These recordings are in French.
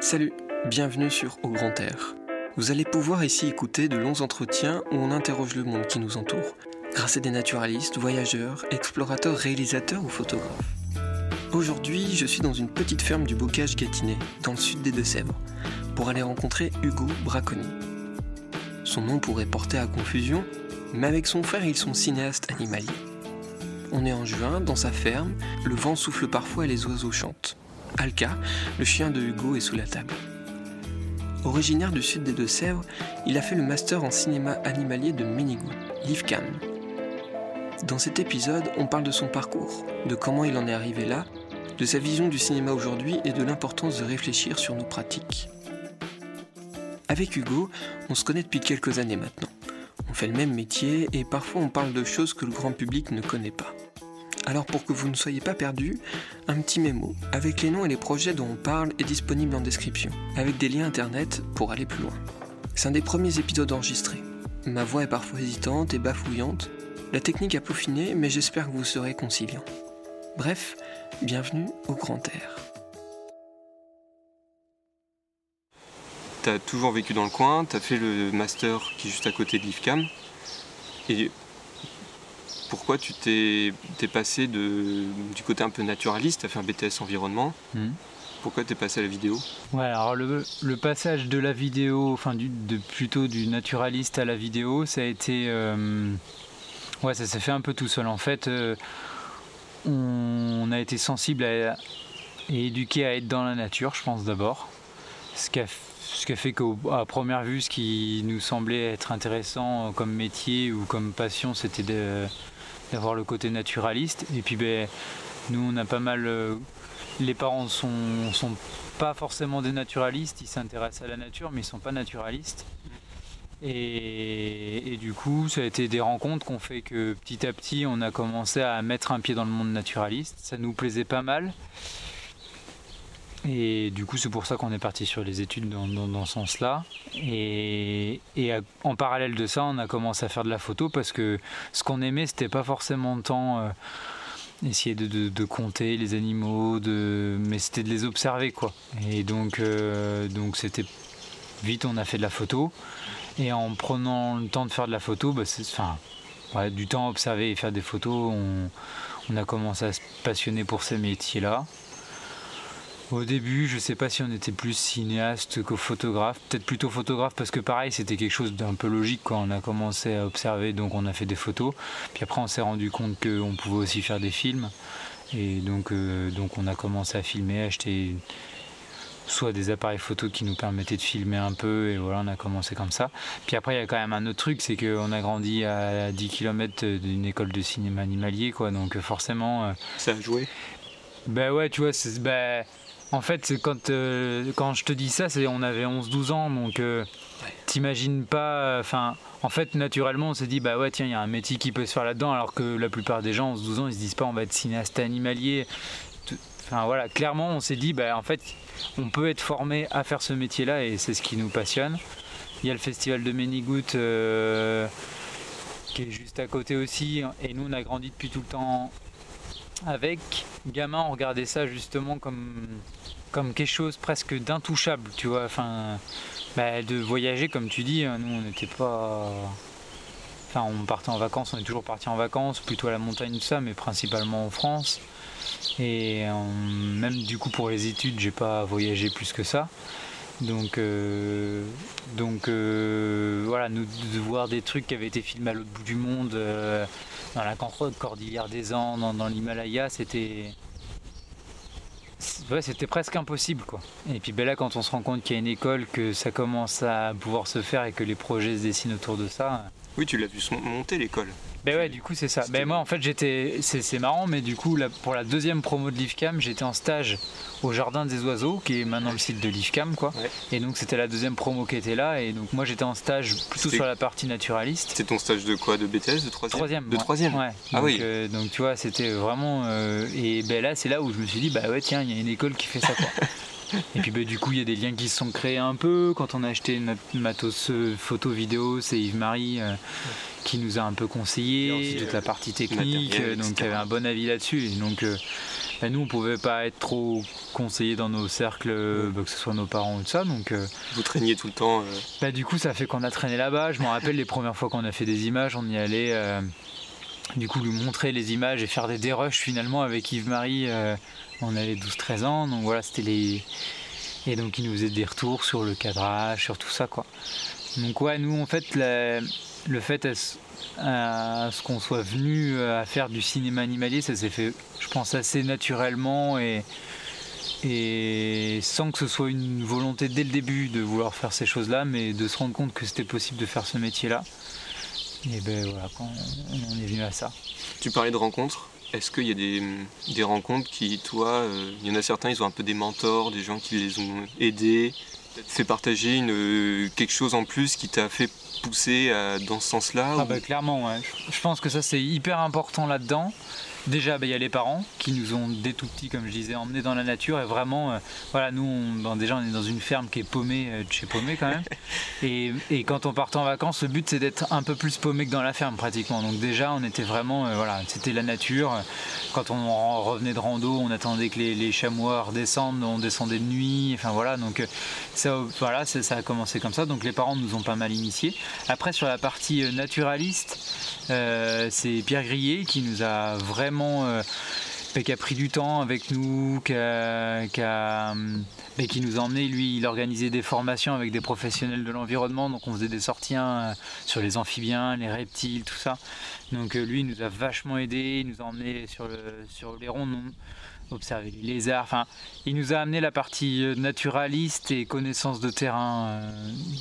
Salut, bienvenue sur Au Grand Air. Vous allez pouvoir ici écouter de longs entretiens où on interroge le monde qui nous entoure, grâce à des naturalistes, voyageurs, explorateurs, réalisateurs ou photographes. Aujourd'hui, je suis dans une petite ferme du Bocage Gâtinais, dans le sud des Deux-Sèvres, pour aller rencontrer Hugo Braconi. Son nom pourrait porter à confusion, mais avec son frère, ils sont cinéastes animaliers. On est en juin, dans sa ferme, le vent souffle parfois et les oiseaux chantent. Alka, le chien de Hugo, est sous la table. Originaire du sud des Deux-Sèvres, il a fait le master en cinéma animalier de Ménigout, l'IFCAM. Dans cet épisode, on parle de son parcours, de comment il en est arrivé là, de sa vision du cinéma aujourd'hui et de l'importance de réfléchir sur nos pratiques. Avec Hugo, on se connaît depuis quelques années maintenant. On fait le même métier et parfois on parle de choses que le grand public ne connaît pas. Alors pour que vous ne soyez pas perdus, un petit mémo avec les noms et les projets dont on parle est disponible en description, avec des liens internet pour aller plus loin. C'est un des premiers épisodes enregistrés. Ma voix est parfois hésitante et bafouillante. La technique a peaufiné, mais j'espère que vous serez conciliant. Bref, bienvenue au grand air. T'as toujours vécu dans le coin, t'as fait le master qui est juste à côté de l'IFCAM. Pourquoi tu t'es passé de, du côté un peu naturaliste, t'as fait un BTS environnement. Mhm. Pourquoi t'es passé à la vidéo Ouais, alors le, le passage de la vidéo, enfin du, de, plutôt du naturaliste à la vidéo, ça a été. euh, ouais, ça s'est fait un peu tout seul. En fait, euh, on a été sensible à- et éduqué à être dans la nature, je pense d'abord. Ce qui a, ce qui a fait qu'à première vue, ce qui nous semblait être intéressant comme métier ou comme passion, c'était de- d'avoir le côté naturaliste. Et puis, ben, nous, on a pas mal. euh, les parents sont, sont pas forcément des naturalistes, ils s'intéressent à la nature, mais ils sont pas naturalistes. Et, du coup, ça a été des rencontres qu'on fait que petit à petit, on a commencé à mettre un pied dans le monde naturaliste. Ça nous plaisait pas mal. Et du coup, c'est pour ça qu'on est parti sur les études dans, dans- dans ce sens-là. Et, en parallèle de ça, on a commencé à faire de la photo parce que ce qu'on aimait, c'était pas forcément tant euh, essayer de, de- compter les animaux, de... mais c'était de les observer. Et donc, euh, donc c'était vite, on a fait de la photo. Et en prenant le temps de faire de la photo, bah, enfin, du temps à observer et faire des photos, on a commencé à se passionner pour ces métiers-là. Au début, je sais pas si on était plus cinéaste que photographe, peut-être plutôt photographe parce que pareil, c'était quelque chose d'un peu logique quand on a commencé à observer, donc on a fait des photos. Puis après, on s'est rendu compte qu'on pouvait aussi faire des films, et donc, euh, donc on a commencé à filmer, acheter soit des appareils photo qui nous permettaient de filmer un peu, et voilà, on a commencé comme ça. Puis après, il y a quand même un autre truc, c'est qu'on a grandi à 10 km d'une école de cinéma animalier, quoi, donc forcément. euh, Ça a joué? Ben ouais, tu vois, c'est, ben, en fait, quand, euh, quand je te dis ça, c'est on avait 11-12 ans, donc euh, t'imagines pas. Enfin, en fait, naturellement, on s'est dit, bah ouais, tiens, il y a un métier qui peut se faire là-dedans, alors que la plupart des gens, 11-12 ans, ils se disent pas, on va être cinéaste animalier. Enfin voilà, clairement, on s'est dit, bah en fait, on peut être formé à faire ce métier-là, et c'est ce qui nous passionne. Il y a le festival de Ménigout. euh, qui est juste à côté aussi, et nous on a grandi depuis tout le temps avec gamin, on regardait ça justement comme, comme quelque chose presque d'intouchable, tu vois. Enfin, bah, de voyager, comme tu dis, nous on n'était pas. Enfin, on partait en vacances, on est toujours parti en vacances, plutôt à la montagne, tout ça, mais principalement en France. Et euh, même du coup pour les études, j'ai pas voyagé plus que ça. Donc, euh, donc euh, voilà, nous de voir des trucs qui avaient été filmés à l'autre bout du monde, dans la cor- cordillère des Andes, dans, l'Himalaya, c'était ouais, c'était presque impossible quoi. Et puis ben là, quand on se rend compte qu'il y a une école, que ça commence à pouvoir se faire et que les projets se dessinent autour de ça. Oui, tu l'as vu monter l'école. Ben ouais, du coup c'est ça. C'était- Ben moi en fait j'étais, c'est c'est marrant, mais du coup là, pour la deuxième promo de l'IFCAM, j'étais en stage au Jardin des Oiseaux, qui est maintenant le site de l'IFCAM quoi. Ouais. Et donc c'était la deuxième promo qui était là, et donc moi j'étais en stage plutôt C'était- sur la partie naturaliste. C'est ton stage de quoi? De BTS De troisième? Troisième. De troisième? Ouais. Ah donc, oui. euh, donc tu vois, c'était vraiment. euh, et ben là, c'est là où je me suis dit, bah ouais, tiens, il y a une école qui fait ça quoi. Et puis bah, du coup, il y a des liens qui se sont créés un peu. Quand on a acheté notre matos photo vidéo, c'est Yves-Marie qui nous a un peu conseillé toute la partie technique, donc il avait un bon avis là-dessus. Donc bah, nous, on pouvait pas être trop conseillés dans nos cercles, bah, que ce soit nos parents ou tout ça. Donc, Vous traîniez tout le temps bah, Du coup, ça fait qu'on a traîné là-bas. Je me rappelle les premières fois qu'on a fait des images, on y allait du coup lui montrer les images et faire des dérushs finalement avec Yves-Marie. Euh, on avait 12-13 ans, donc voilà, c'était les. Et donc il nous faisait des retours sur le cadrage, sur tout ça quoi. Donc ouais, nous en fait, le fait à ce, qu'on soit venu à faire du cinéma animalier, ça s'est fait, je pense, assez naturellement et, et sans que ce soit une volonté dès le début de vouloir faire ces choses-là, mais de se rendre compte que c'était possible de faire ce métier-là. Et ben voilà, on est venu à ça. Tu parlais de rencontres? Est-ce qu'il y a des, rencontres qui, toi, euh, il y en a certains, ils ont un peu des mentors, des gens qui les ont aidés, fait partager une, quelque chose en plus qui t'a fait pousser dans ce sens-là Ah bah clairement, ouais. Je pense que ça c'est hyper important là-dedans. Déjà, bah, il y a les parents qui nous ont, dès tout petits, comme je disais, emmenés dans la nature. Et vraiment, euh, voilà, nous, on, déjà, on est dans une ferme qui est paumée euh, de chez paumé quand même. Et, quand on partait en vacances, le but, c'est d'être un peu plus paumé que dans la ferme, pratiquement. Donc, déjà, on était vraiment, euh, voilà, c'était la nature. Quand on revenait de rando, on attendait que les, chamois redescendent, on descendait de nuit. Enfin, voilà, donc ça, voilà, ça, a commencé comme ça. Donc, les parents nous ont pas mal initiés. Après, sur la partie naturaliste, c'est Pierre Grillet qui nous a vraiment euh, qui a pris du temps avec nous, qui, qui nous a emmené. Lui, il organisait des formations avec des professionnels de l'environnement, donc on faisait des sorties hein, sur les amphibiens, les reptiles, tout ça. Donc euh, lui, il nous a vachement aidé, il nous a emmené sur, le, sur les ronds, observer les lézards. Enfin, il nous a amené la partie euh, naturaliste et connaissance de terrain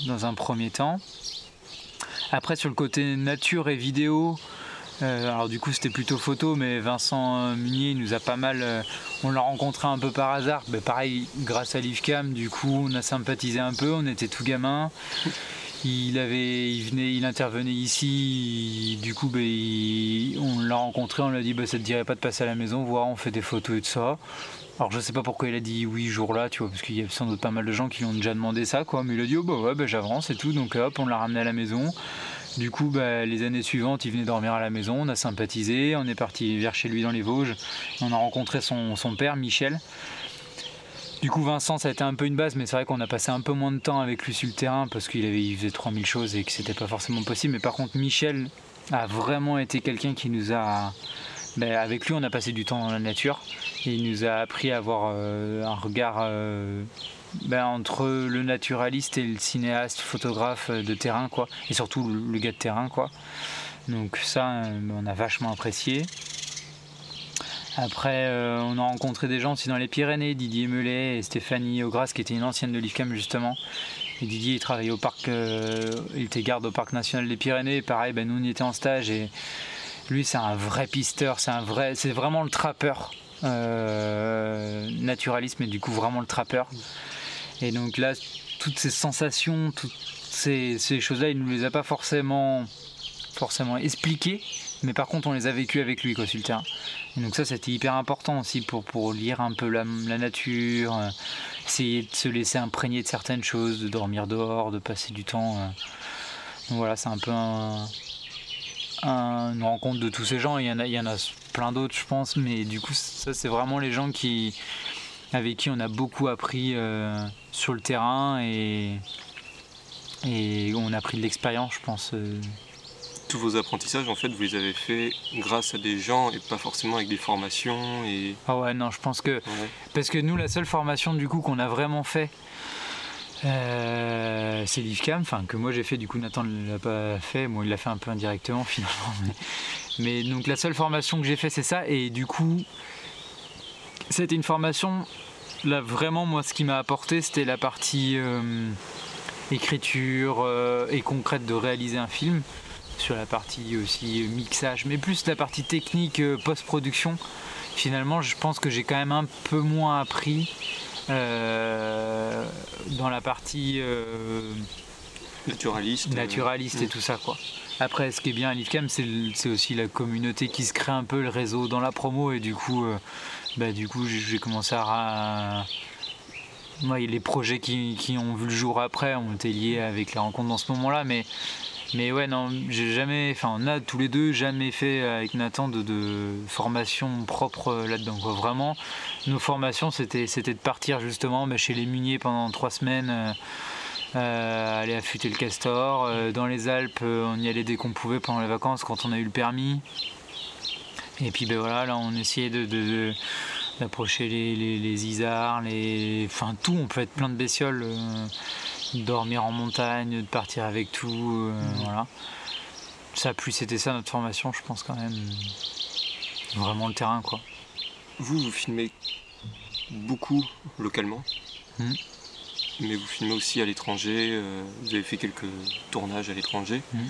dans un premier temps. Après, sur le côté nature et vidéo, euh, alors du coup c'était plutôt photo, mais Vincent Munier nous a pas mal, euh, on l'a rencontré un peu par hasard. Mais pareil, grâce à Livecam, du coup on a sympathisé un peu, on était tout gamin. Il intervenait ici. Du coup, ben, on l'a rencontré, on lui a dit, bah, ça te dirait pas de passer à la maison, voir, on fait des photos et tout ça. Alors je sais pas pourquoi il a dit oui jour-là, tu vois, parce qu'il y a sans doute pas mal de gens qui lui ont déjà demandé ça, quoi. Mais il a dit oh bah ouais, bah, j'avance et tout, donc hop, on l'a ramené à la maison. Du coup, bah, les années suivantes, il venait dormir à la maison, on a sympathisé, on est parti vers chez lui dans les Vosges, on a rencontré son, père, Michel. Du coup, Vincent, ça a été un peu une base, mais c'est vrai qu'on a passé un peu moins de temps avec lui sur le terrain parce qu'il avait, faisait 3000 choses et que c'était pas forcément possible. Mais par contre, Michel a vraiment été quelqu'un qui nous a. Bah, avec lui, on a passé du temps dans la nature et il nous a appris à avoir euh, un regard euh, ben, entre le naturaliste et le cinéaste, photographe de terrain, quoi, et surtout le gars de terrain, quoi. Donc ça, euh, on a vachement apprécié. Après, euh, on a rencontré des gens aussi dans les Pyrénées, Didier Melet et Stéphanie Augras, qui était une ancienne de l'IFCAM justement. Et Didier, il travaillait au parc, euh, il était garde au parc national des Pyrénées. Pareil, ben, nous, on était en stage et lui, c'est un vrai pisteur, c'est un vrai, c'est vraiment le trappeur. naturaliste, mais du coup, vraiment le trappeur. Et donc là, toutes ces sensations, toutes ces, choses-là, il ne nous les a pas forcément, expliquées, mais par contre, on les a vécues avec lui quoi, sur le terrain. Et donc ça, c'était hyper important aussi pour, pour lire un peu la, nature, euh, essayer de se laisser imprégner de certaines choses, de dormir dehors, de passer du temps. Euh. Voilà, c'est un peu une rencontre de tous ces gens. Il y a, il y en a plein d'autres, je pense, mais du coup, ça, c'est vraiment les gens qui avec qui on a beaucoup appris euh, sur le terrain et, et on a pris de l'expérience, je pense. Euh. Tous vos apprentissages, en fait, vous les avez faits grâce à des gens et pas forcément avec des formations et... Ah ouais, non, je pense que... Parce que nous, la seule formation, du coup, qu'on a vraiment fait, euh, c'est l'IFCAM, enfin que moi j'ai fait, du coup Nathan ne l'a pas fait, moi il l'a fait un peu indirectement finalement. Mais, mais donc la seule formation que j'ai fait c'est ça, et du coup c'était une formation, là vraiment moi ce qui m'a apporté c'était la partie euh, écriture euh, et concrète de réaliser un film, sur la partie aussi mixage, mais plus la partie technique euh, post-production. Finalement je pense que j'ai quand même un peu moins appris dans la partie naturaliste, naturaliste et tout ça quoi. Après, ce qui est bien à l'IFCAM, c'est aussi la communauté qui se crée un peu, le réseau dans la promo, et du coup, bah, du coup j'ai commencé à, les projets qui, ont vu le jour après ont été liés avec les rencontres dans ce moment-là, mais mais ouais, non, j'ai jamais, enfin, on a tous les deux jamais fait avec Nathan de, formation propre là-dedans. Vraiment, nos formations, c'était, c'était de partir justement bah, chez les Muniers pendant trois semaines, euh, euh, aller affûter le castor. Euh, dans les Alpes, on y allait dès qu'on pouvait pendant les vacances quand on a eu le permis. Et puis ben voilà, là, on essayait de, d'approcher les, les, isards, les, enfin tout, on peut être plein de bestioles dormir en montagne, de partir avec tout. Euh, mhm. Voilà. Ça, plus c'était ça notre formation, je pense quand même. Vraiment le terrain, quoi. Vous, vous filmez beaucoup localement, mhm. mais vous filmez aussi à l'étranger. Euh, vous avez fait quelques tournages à l'étranger. Mhm.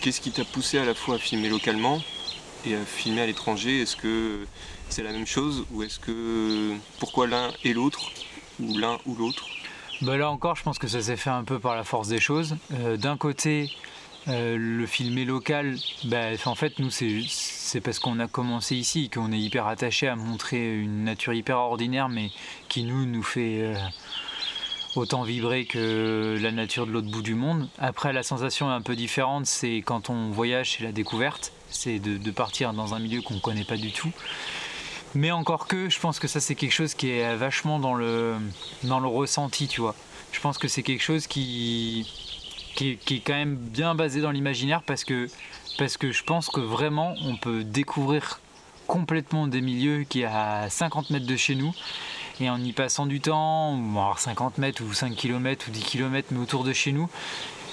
Qu'est-ce qui t'a poussé à la fois à filmer localement et filmer à l'étranger Est-ce que c'est la même chose ou est-ce que pourquoi l'un et l'autre ou l'un ou l'autre? Bah Là encore, je pense que ça s'est fait un peu par la force des choses. Euh, d'un côté, euh, le filmer local, bah, en fait, nous, c'est parce qu'on a commencé ici, qu'on est hyper attaché à montrer une nature hyper ordinaire, mais qui nous, nous fait euh, autant vibrer que la nature de l'autre bout du monde. Après, la sensation est un peu différente, c'est quand on voyage, c'est la découverte, c'est de, partir dans un milieu qu'on ne connaît pas du tout. Mais encore que, je pense que ça c'est quelque chose qui est vachement dans le, dans le ressenti, tu vois. Je pense que c'est quelque chose qui, qui, est quand même bien basé dans l'imaginaire parce que, parce que je pense que vraiment on peut découvrir complètement des milieux qui est à 50 mètres de chez nous et en y passant du temps, alors 50 mètres ou 5 km ou 10 km mais autour de chez nous,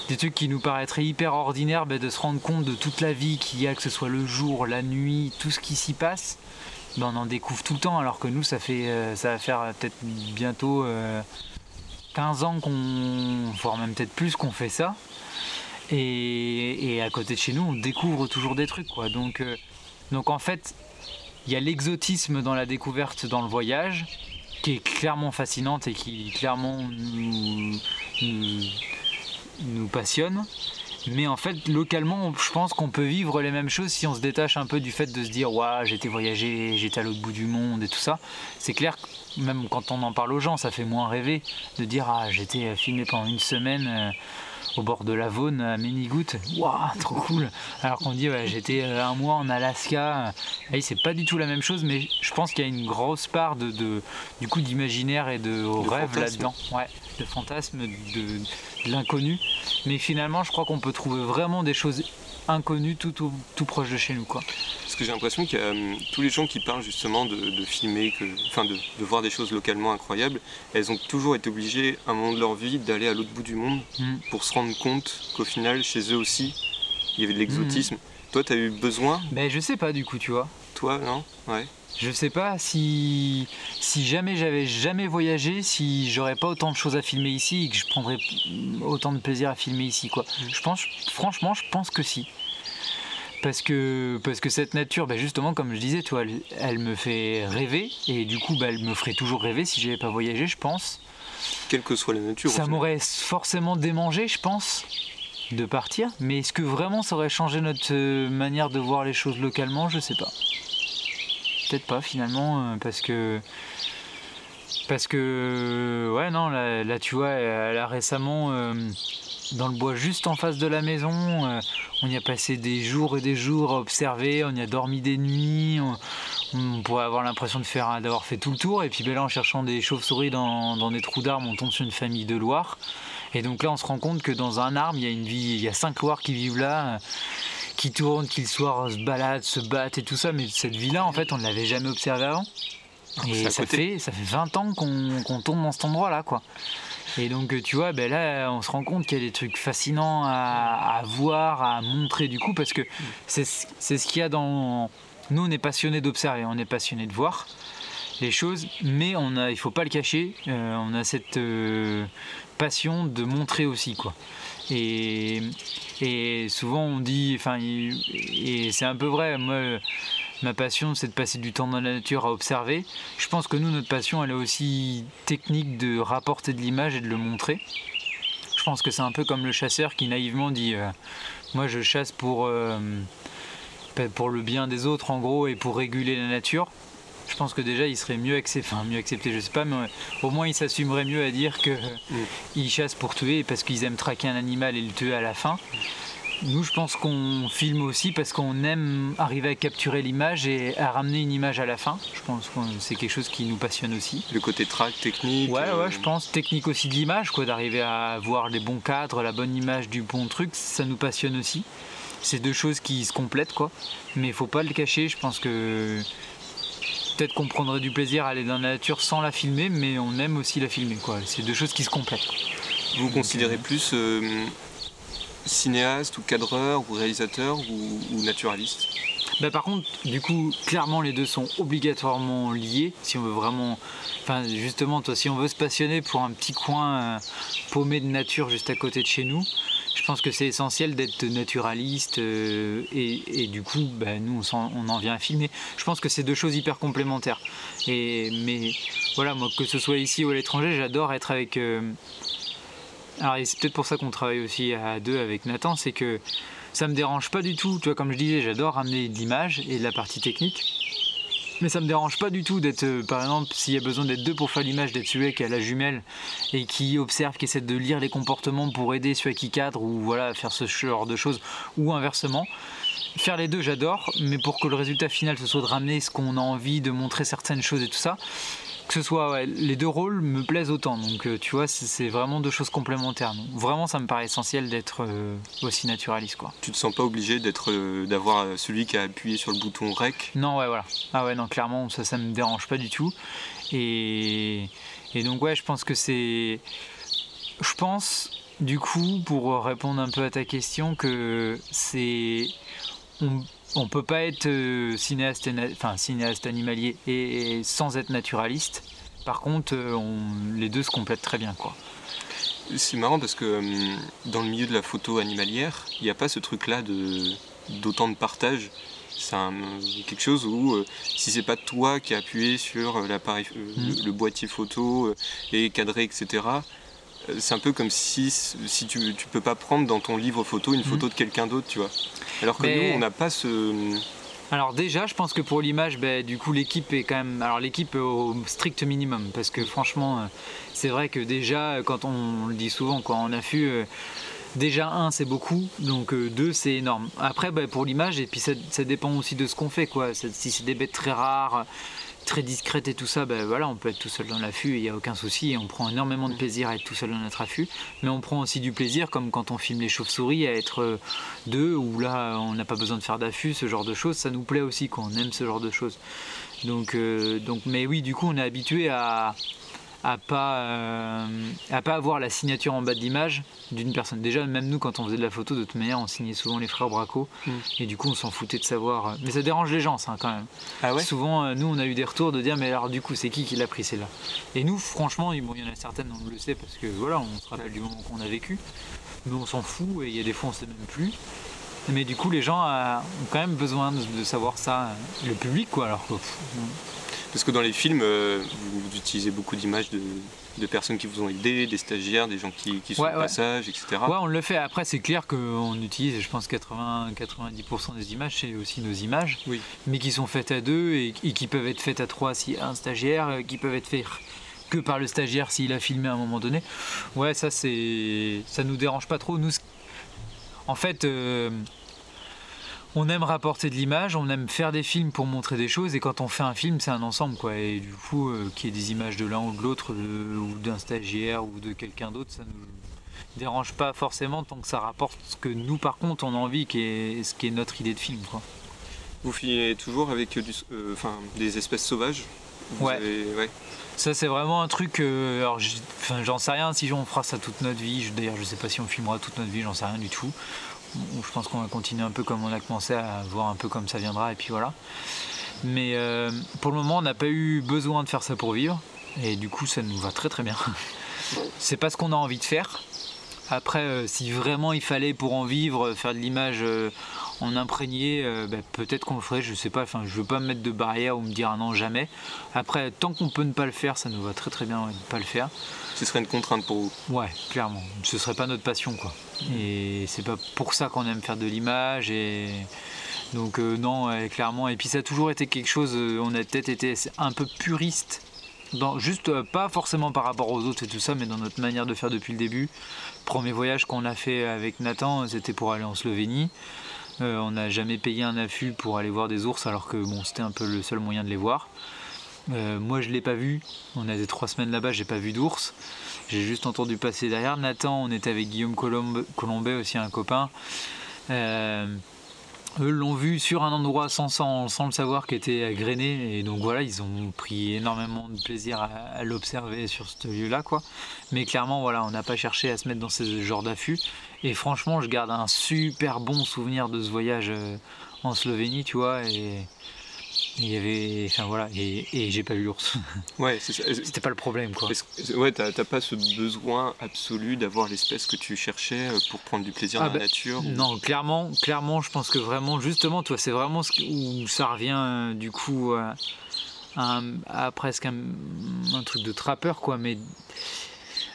des trucs qui nous paraîtraient hyper ordinaires, ben, de se rendre compte de toute la vie qu'il y a, que ce soit le jour, la nuit, tout ce qui s'y passe, ben, on en découvre tout le temps, alors que nous, ça, fait, euh, ça va faire peut-être bientôt 15 euh, ans qu'on, voire même peut-être plus qu'on fait ça. Et, à côté de chez nous, on découvre toujours des trucs. Quoi. Donc, euh, donc en fait, il y a l'exotisme dans la découverte, dans le voyage, qui est clairement fascinante et qui clairement nous passionne. Mais en fait, localement, je pense qu'on peut vivre les mêmes choses si on se détache un peu du fait de se dire Waouh, j'étais voyagé, j'étais à l'autre bout du monde et tout ça. C'est clair que même quand on en parle aux gens, ça fait moins rêver de dire Ah, j'étais filmé pendant une semaine. Euh, au bord de la Vaune à Menigout, waouh, trop cool. Alors qu'on dit ouais, j'étais euh, un mois en Alaska, et c'est pas du tout la même chose, mais je pense qu'il y a une grosse part de, du coup d'imaginaire et de, rêve là-dedans, ouais, de fantasme, de l'inconnu. Mais finalement, je crois qu'on peut trouver vraiment des choses inconnues tout, tout, proche de chez nous. Quoi. Parce que j'ai l'impression a hum, tous les gens qui parlent justement de, filmer, que, enfin de, voir des choses localement incroyables, elles ont toujours été obligées à un moment de leur vie d'aller à l'autre bout du monde mm. pour se rendre compte qu'au final, chez eux aussi, il y avait de l'exotisme. Mm. Toi, tu as eu besoin Ben, je sais pas du coup, tu vois. Toi, non? Ouais. Je sais pas si, si jamais j'avais jamais voyagé, si j'aurais pas autant de choses à filmer ici et que je prendrais autant de plaisir à filmer ici. Quoi. Mm. Je pense, franchement, je pense que si. Parce que, parce que cette nature, bah justement, comme je disais, toi, elle, me fait rêver et du coup, bah, elle me ferait toujours rêver si j'avais pas voyagé, je pense. Quelle que soit la nature. Ça m'aurait forcément démangé, je pense, de partir. Mais est-ce que vraiment ça aurait changé notre euh, manière de voir les choses localement? Je sais pas peut-être pas finalement, euh, parce que. Parce que, ouais, non, là, tu vois, elle a récemment, euh, dans le bois juste en face de la maison, euh, on y a passé des jours et des jours à observer, on y a dormi des nuits, on, pourrait avoir l'impression de faire, d'avoir fait tout le tour, et puis ben là, en cherchant des chauves-souris dans, dans, des trous d'arbres, on tombe sur une famille de loirs. Et donc là, on se rend compte que dans un arbre, il y a une vie, il y a cinq loirs qui vivent là qui tournent, qui le soir se baladent, se battent et tout ça, mais cette vie-là, en fait, on ne l'avait jamais observée avant. Et ça fait, ça fait 20 ans qu'on tourne dans cet endroit-là, quoi. Et donc, tu vois, ben là, on se rend compte qu'il y a des trucs fascinants à, voir, à montrer du coup, parce que c'est ce qu'il y a dans. Nous, on est passionnés d'observer, on est passionnés de voir les choses, mais on a, il faut pas le cacher, euh, on a cette euh, passion de montrer aussi, quoi. Et, souvent on dit, enfin, et c'est un peu vrai, moi, ma passion c'est de passer du temps dans la nature à observer. Je pense que nous, notre passion, elle est aussi technique de rapporter de l'image et de le montrer. Je pense que c'est un peu comme le chasseur qui naïvement dit euh, Moi je chasse pour, euh, pour le bien des autres en gros et pour réguler la nature. Je pense que déjà il serait mieux accepté, enfin mieux accepté, je sais pas, mais au moins il s'assumerait mieux à dire que mm. chassent pour tuer parce qu'ils aiment traquer un animal et le tuer à la fin. Nous, je pense qu'on filme aussi parce qu'on aime arriver à capturer l'image et à ramener une image à la fin. Je pense que c'est quelque chose qui nous passionne aussi. Le côté track, technique. Ouais, ouais, euh, je pense technique aussi de l'image, quoi, d'arriver à voir les bons cadres, la bonne image du bon truc, ça nous passionne aussi. C'est deux choses qui se complètent, quoi. Mais il faut pas le cacher. Je pense que peut-être qu'on prendrait du plaisir à aller dans la nature sans la filmer, mais on aime aussi la filmer, quoi. C'est deux choses qui se complètent. Vous considérez euh, plus euh, cinéaste ou cadreur ou réalisateur ou, naturaliste? Bah par contre, du coup, clairement, les deux sont obligatoirement liés. Si on veut vraiment, enfin, justement, toi, si on veut se passionner pour un petit coin euh, paumé de nature juste à côté de chez nous, je pense que c'est essentiel d'être naturaliste euh, et, du coup, bah, nous, on, en vient à filmer. Je pense que c'est deux choses hyper complémentaires. Mais voilà, moi, que ce soit ici ou à l'étranger, j'adore être avec euh, alors c'est peut-être pour ça qu'on travaille aussi à deux avec Nathan, c'est que ça me dérange pas du tout. Tu vois, comme je disais, j'adore ramener de l'image et de la partie technique. Mais ça me dérange pas du tout d'être, euh, par exemple, s'il y a besoin d'être deux pour faire l'image, d'être celui qui a la jumelle et qui observe, qui essaie de lire les comportements pour aider celui qui cadre ou voilà, faire ce genre de choses, ou inversement. Faire les deux, j'adore, mais pour que le résultat final ce soit de ramener ce qu'on a envie, de montrer certaines choses et tout ça, que ce soit les deux rôles me plaisent autant. Donc euh, tu vois, c'est vraiment deux choses complémentaires. vraiment, ça me paraît essentiel d'être euh, aussi naturaliste quoi. Tu te sens pas obligé d'être, euh, d'avoir celui qui a appuyé sur le bouton rec? Non, ouais, voilà. Ah ouais, non, clairement, ça, ça me dérange pas du tout. Et, et donc ouais, je pense que c'est, je pense du coup pour répondre un peu à ta question que c'est on peut pas être euh, cinéaste, enfin, cinéaste animalier et, sans être naturaliste. Par contre, euh, les deux se complètent très bien. quoi. C'est marrant parce que euh, dans le milieu de la photo animalière, il n'y a pas ce truc-là d'autant de partage. C'est quelque chose où si c'est pas toi qui as appuyé sur l'appareil, mm. le, boîtier photo et cadré, etc., c'est un peu comme si, si tu ne peux pas prendre dans ton livre photo une photo mm. de quelqu'un d'autre, tu vois. Alors que nous, on n'a pas ce. Alors déjà, je pense que pour l'image, ben, du coup, l'équipe est quand même. Alors l'équipe au strict minimum, parce que franchement, euh, c'est vrai que déjà, quand on, le dit souvent, quand on a vu. Euh, déjà un c'est beaucoup, donc euh, deux c'est énorme. Après ben, pour l'image, et puis ça, ça, dépend aussi de ce qu'on fait quoi. Si c'est des bêtes très rares, très discrète et tout ça, ben voilà, on peut être tout seul dans l'affût, il n'y a aucun souci, et on prend énormément de plaisir à être tout seul dans notre affût, mais on prend aussi du plaisir, comme quand on filme les chauves-souris, à être euh, deux, où là on n'a pas besoin de faire d'affût, ce genre de choses, ça nous plaît aussi, quand on aime ce genre de choses. Donc, euh, donc, mais oui, du coup, on est habitué à, à pas euh, à pas avoir la signature en bas de l'image d'une personne. Déjà même nous quand on faisait de la photo de toute manière on signait souvent les frères Braco mm. et du coup on s'en foutait de savoir. Euh, mais ça dérange les gens ça quand même. Ah ouais? Souvent euh, nous on a eu des retours de dire mais alors du coup c'est qui qui l'a pris celle-là? Et nous franchement il y en a certaines on le sait parce que voilà on se rappelle du moment qu'on a vécu. Mais on s'en fout et il y a des fois on sait même plus. Mais du coup les gens ont quand même besoin de, savoir ça, le public quoi alors parce que dans les films, euh, vous, utilisez beaucoup d'images de, personnes qui vous ont aidé, des stagiaires, des gens qui, sont au passage, etc. Ouais, on le fait. Après, c'est clair qu'on utilise, je pense, 80-90% des images, c'est aussi nos images, mais qui sont faites à deux et, qui peuvent être faites à trois si un stagiaire, euh, qui peuvent être faites que par le stagiaire s'il a filmé à un moment donné. Ouais, ça, c'est, ça nous dérange pas trop. Nous, en fait. Euh, on aime rapporter de l'image, on aime faire des films pour montrer des choses, et quand on fait un film, c'est un ensemble, quoi. Et du coup, euh, qu'il y ait des images de l'un ou de l'autre, ou d'un stagiaire ou de quelqu'un d'autre, ça nous dérange pas forcément tant que ça rapporte ce que nous, par contre, on a envie, qui est, ce qui est notre idée de film, quoi. Vous filmez toujours avec euh, des espèces sauvages? Ouais. Ça c'est vraiment un truc. Euh, alors j'en sais rien si on fera ça toute notre vie. D'ailleurs je sais pas si on filmera toute notre vie, j'en sais rien du tout je pense qu'on va continuer un peu comme on a commencé à voir un peu comme ça viendra et puis voilà. Mais euh, pour le moment, on n'a pas eu besoin de faire ça pour vivre et du coup, ça nous va très très bien. C'est pas ce qu'on a envie de faire. Après, euh, si vraiment il fallait pour en vivre, faire de l'image euh, en imprégné, bah, peut-être qu'on le ferait, je sais pas. Enfin, je veux pas me mettre de barrière ou me dire un non jamais. Après, tant qu'on peut ne pas le faire, ça nous va très très bien de ne pas le faire ce serait une contrainte pour vous? Ouais, clairement. Ce serait pas notre passion, quoi. Et c'est pas pour ça qu'on aime faire de l'image et Donc non, clairement. Et puis ça a toujours été quelque chose, on a peut-être été un peu puriste juste euh, pas forcément par rapport aux autres et tout ça, mais dans notre manière de faire depuis le début. Premier voyage qu'on a fait avec Nathan, c'était pour aller en Slovénie. Euh, on n'a jamais payé un affût pour aller voir des ours, alors que bon, c'était un peu le seul moyen de les voir. Euh, moi, je l'ai pas vu. On a des trois semaines là-bas, j'ai pas vu d'ours. J'ai juste entendu passer derrière. Nathan, on était avec Guillaume Colombet, aussi un copain eux l'ont vu sur un endroit sans, le savoir qui était grainé et donc voilà ils ont pris énormément de plaisir à, l'observer sur ce lieu là quoi. Mais clairement voilà on n'a pas cherché à se mettre dans ce genre d'affût et franchement je garde un super bon souvenir de ce voyage euh, en Slovénie tu vois. Et il y avait enfin voilà et, j'ai pas eu l'ours. Ouais c'était pas le problème quoi. Ouais t'as pas ce besoin absolu d'avoir l'espèce que tu cherchais euh, pour prendre du plaisir ah dans la bah, nature non clairement clairement je pense que vraiment justement toi c'est vraiment ce où ça revient euh, du coup à, presque un, un, truc de trappeur quoi mais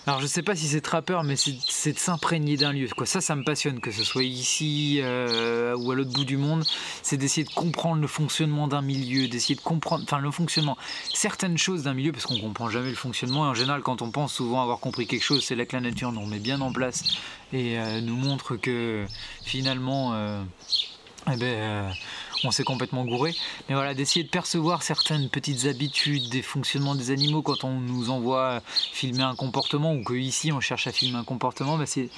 alors je sais pas si c'est trappeur, mais c'est de s'imprégner d'un lieu. Quoi. Ça, ça me passionne, que ce soit ici euh, ou à l'autre bout du monde. C'est d'essayer de comprendre le fonctionnement d'un milieu, d'essayer de comprendre, enfin le fonctionnement, certaines choses d'un milieu, parce qu'on comprend jamais le fonctionnement. Et en général, quand on pense souvent avoir compris quelque chose, c'est là que la nature nous met bien en place et euh, nous montre que finalement, euh, eh ben, on s'est complètement gouré. Mais voilà, d'essayer de percevoir certaines petites habitudes des fonctionnements des animaux quand on nous envoie filmer un comportement ou que ici on cherche à filmer un comportement, bah, c'est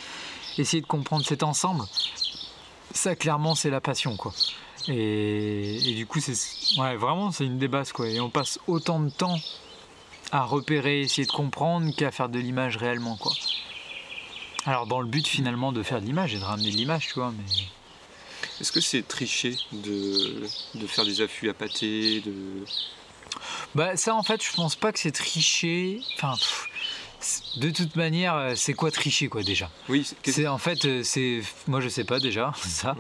essayer de comprendre cet ensemble. Ça, clairement, c'est la passion, quoi. Et, du coup, c'est ouais, vraiment, c'est une des bases, quoi. Et on passe autant de temps à repérer, essayer de comprendre qu'à faire de l'image réellement, quoi. Alors, dans le but finalement de faire de l'image et de ramener de l'image, tu vois, mais est-ce que c'est tricher de, faire des affûts à pâté de... Bah ça en fait je pense pas que c'est tricher. Enfin de toute manière, euh, c'est quoi tricher quoi déjà Oui. C'est en fait, euh, c'est moi je sais pas déjà ça.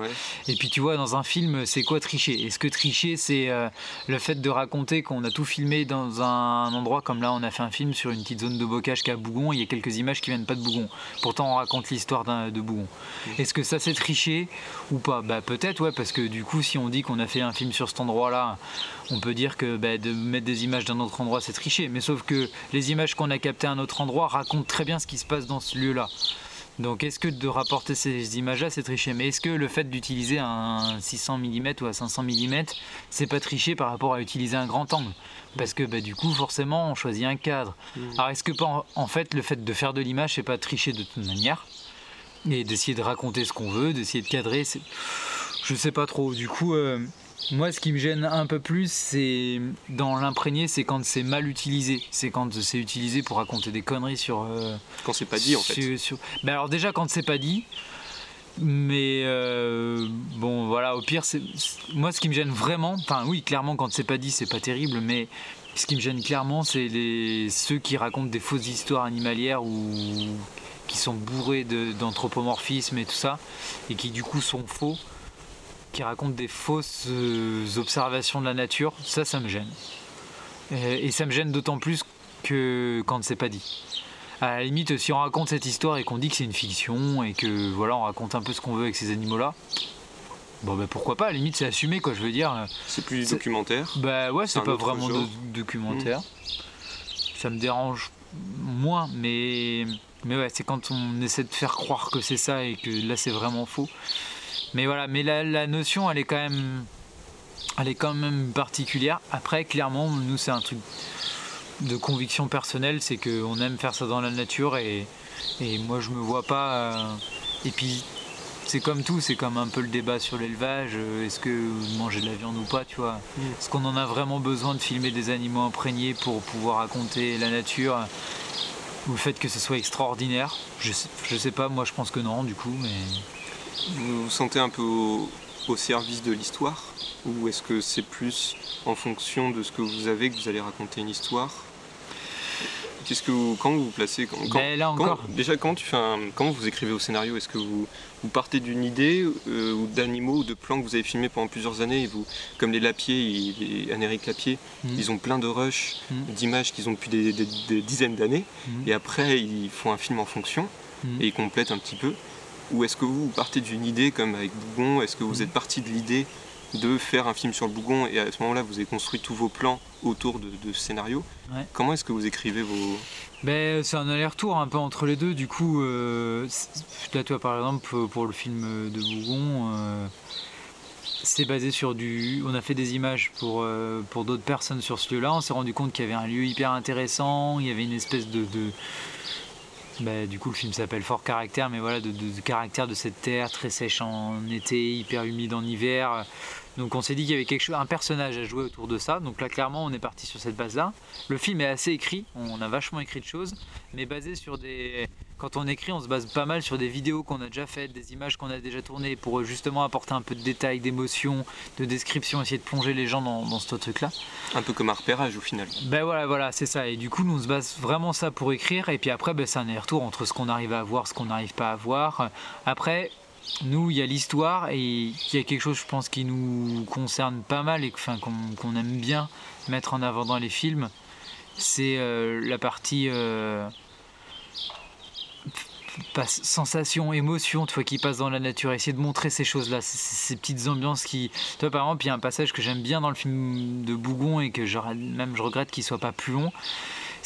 Et puis tu vois dans un film, c'est quoi tricher? Est-ce que tricher c'est euh, le fait de raconter qu'on a tout filmé dans un endroit comme là, on a fait un film sur une petite zone de bocage qui a Bougon, il y a quelques images qui viennent pas de Bougon. Pourtant on raconte l'histoire de Bougon. Est-ce que ça c'est tricher ou pas? Bah peut-être ouais parce que du coup si on dit qu'on a fait un film sur cet endroit-là, on peut dire que bah, de mettre des images d'un autre endroit c'est tricher. Mais sauf que les images qu'on a captées à un autre endroit raconte très bien ce qui se passe dans ce lieu-là. Donc est-ce que de rapporter ces images-là, c'est tricher? Mais est-ce que le fait d'utiliser un 600 mm ou un 500 mm, c'est pas tricher par rapport à utiliser un grand angle? Parce que bah, du coup, forcément, on choisit un cadre. Mmh. Alors est-ce que en fait, le fait de faire de l'image, c'est pas tricher de toute manière? Et d'essayer de raconter ce qu'on veut, d'essayer de cadrer, je sais pas trop. Du coup, euh, moi, ce qui me gêne un peu plus, c'est dans l'imprégné, c'est quand c'est mal utilisé. C'est quand c'est utilisé pour raconter des conneries sur. Euh, quand c'est pas dit, en fait. Ben alors, déjà, quand c'est pas dit. Mais euh, bon, voilà, au pire, c'est moi ce qui me gêne vraiment. Enfin, oui, clairement, quand c'est pas dit, c'est pas terrible, mais ce qui me gêne clairement, c'est les... ceux qui racontent des fausses histoires animalières ou qui sont bourrés d'anthropomorphisme et tout ça, et qui du coup sont faux qui raconte des fausses euh, observations de la nature, ça, ça me gêne. Et, ça me gêne d'autant plus que quand c'est pas dit. À la limite, si on raconte cette histoire et qu'on dit que c'est une fiction et que voilà, on raconte un peu ce qu'on veut avec ces animaux-là, bon bah pourquoi pas, à la limite c'est assumé quoi, je veux dire. C'est plus documentaire. Bah ouais, c'est pas vraiment documentaire. Ça me dérange moins, mais mais ouais, c'est quand on essaie de faire croire que c'est ça et que là c'est vraiment faux. Mais voilà, mais la, notion, elle est quand même, elle est quand même particulière. Après, clairement, nous, c'est un truc de conviction personnelle, c'est qu'on aime faire ça dans la nature et, et moi, je me vois pas. Euh, et puis, c'est comme tout, c'est comme un peu le débat sur l'élevage. Euh, est-ce que manger de la viande ou pas, tu vois mm. Est-ce qu'on en a vraiment besoin de filmer des animaux imprégnés pour pouvoir raconter la nature ou le fait que ce soit extraordinaire? Je sais, je sais pas, moi je pense que non, du coup, mais. Vous vous sentez un peu au, service de l'histoire Ou est-ce que c'est plus en fonction de ce que vous avez que vous allez raconter une histoire? Qu'est-ce que vous, quand vous vous placez quand, ben, là encore. Déjà, quand, tu fais quand vous écrivez au scénario, est-ce que vous, vous partez d'une idée euh, ou d'animaux ou de plans que vous avez filmés pendant plusieurs années et vous, Comme les Lapiers, les Anéric Lapier, mm. ils ont plein de rushs mm. d'images qu'ils ont depuis des, dizaines d'années mm. et après ils font un film en fonction et ils complètent un petit peu. Ou est-ce que vous, partez d'une idée comme avec Bougon Est-ce que vous êtes parti de l'idée de faire un film sur le Bougon et à ce moment-là vous avez construit tous vos plans autour de, ce scénario. Comment est-ce que vous écrivez vos... Ben, c'est un aller-retour un peu entre les deux. Du coup, euh, là, toi, par exemple, pour le film de Bougon, euh, c'est basé sur du. On a fait des images pour, euh, pour d'autres personnes sur ce lieu-là. On s'est rendu compte qu'il y avait un lieu hyper intéressant. Il y avait une espèce de. Bah, du coup, le film s'appelle Fort Caractère, mais voilà, de, caractère de cette terre très sèche en été, hyper humide en hiver. Donc on s'est dit qu'il y avait quelque chose, un personnage à jouer autour de ça. Donc là clairement on est parti sur cette base-là. Le film est assez écrit, on a vachement écrit de choses, mais basé sur des. Quand on écrit, on se base pas mal sur des vidéos qu'on a déjà faites, des images qu'on a déjà tournées pour justement apporter un peu de détails, d'émotion, de description, essayer de plonger les gens dans, ce truc-là. Un peu comme un repérage au final. Ben voilà, voilà, c'est ça. Et du coup, nous on se base vraiment ça pour écrire. Et puis après, ben, c'est un aller-retour entre ce qu'on arrive à voir, ce qu'on n'arrive pas à voir. Après, nous, il y a l'histoire et il y a quelque chose, je pense, qui nous concerne pas mal et qu'on aime bien mettre en avant dans les films. C'est euh, la partie euh, sensation, émotion, tu vois, qui passe dans la nature. Essayer de montrer ces choses-là, ces, petites ambiances qui. Toi, par exemple, il y a un passage que j'aime bien dans le film de Bougon et que même je regrette qu'il soit pas plus long.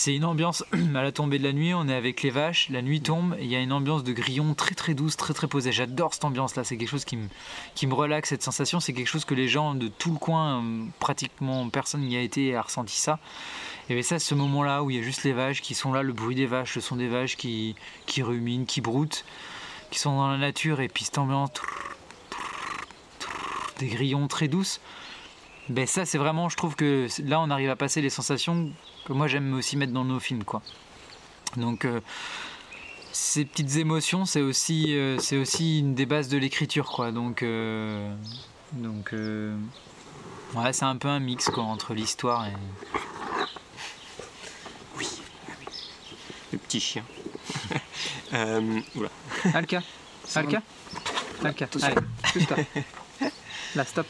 C'est une ambiance à la tombée de la nuit, on est avec les vaches, la nuit tombe, il y a une ambiance de grillon très très douce, très très posée. J'adore cette ambiance là, c'est quelque chose qui me, qui me relaxe, cette sensation, c'est quelque chose que les gens de tout le coin, euh, pratiquement personne n'y a été et a ressenti ça. Et bien ça, ce moment-là où il y a juste les vaches qui sont là, le bruit des vaches, le son des vaches qui, qui ruminent, qui broutent, qui sont dans la nature, et puis cette ambiance, des grillons très douces. Ben ça, c'est vraiment, je trouve que là, on arrive à passer les sensations que moi j'aime aussi mettre dans nos films, quoi. Donc euh, ces petites émotions, c'est aussi, euh, c'est aussi une des bases de l'écriture, quoi. Donc, euh, donc ouais, c'est un peu un mix, quoi, entre l'histoire et. Oui, le petit chien. voilà. Alka, Alka, Alka. Allez, stop. Là, stop.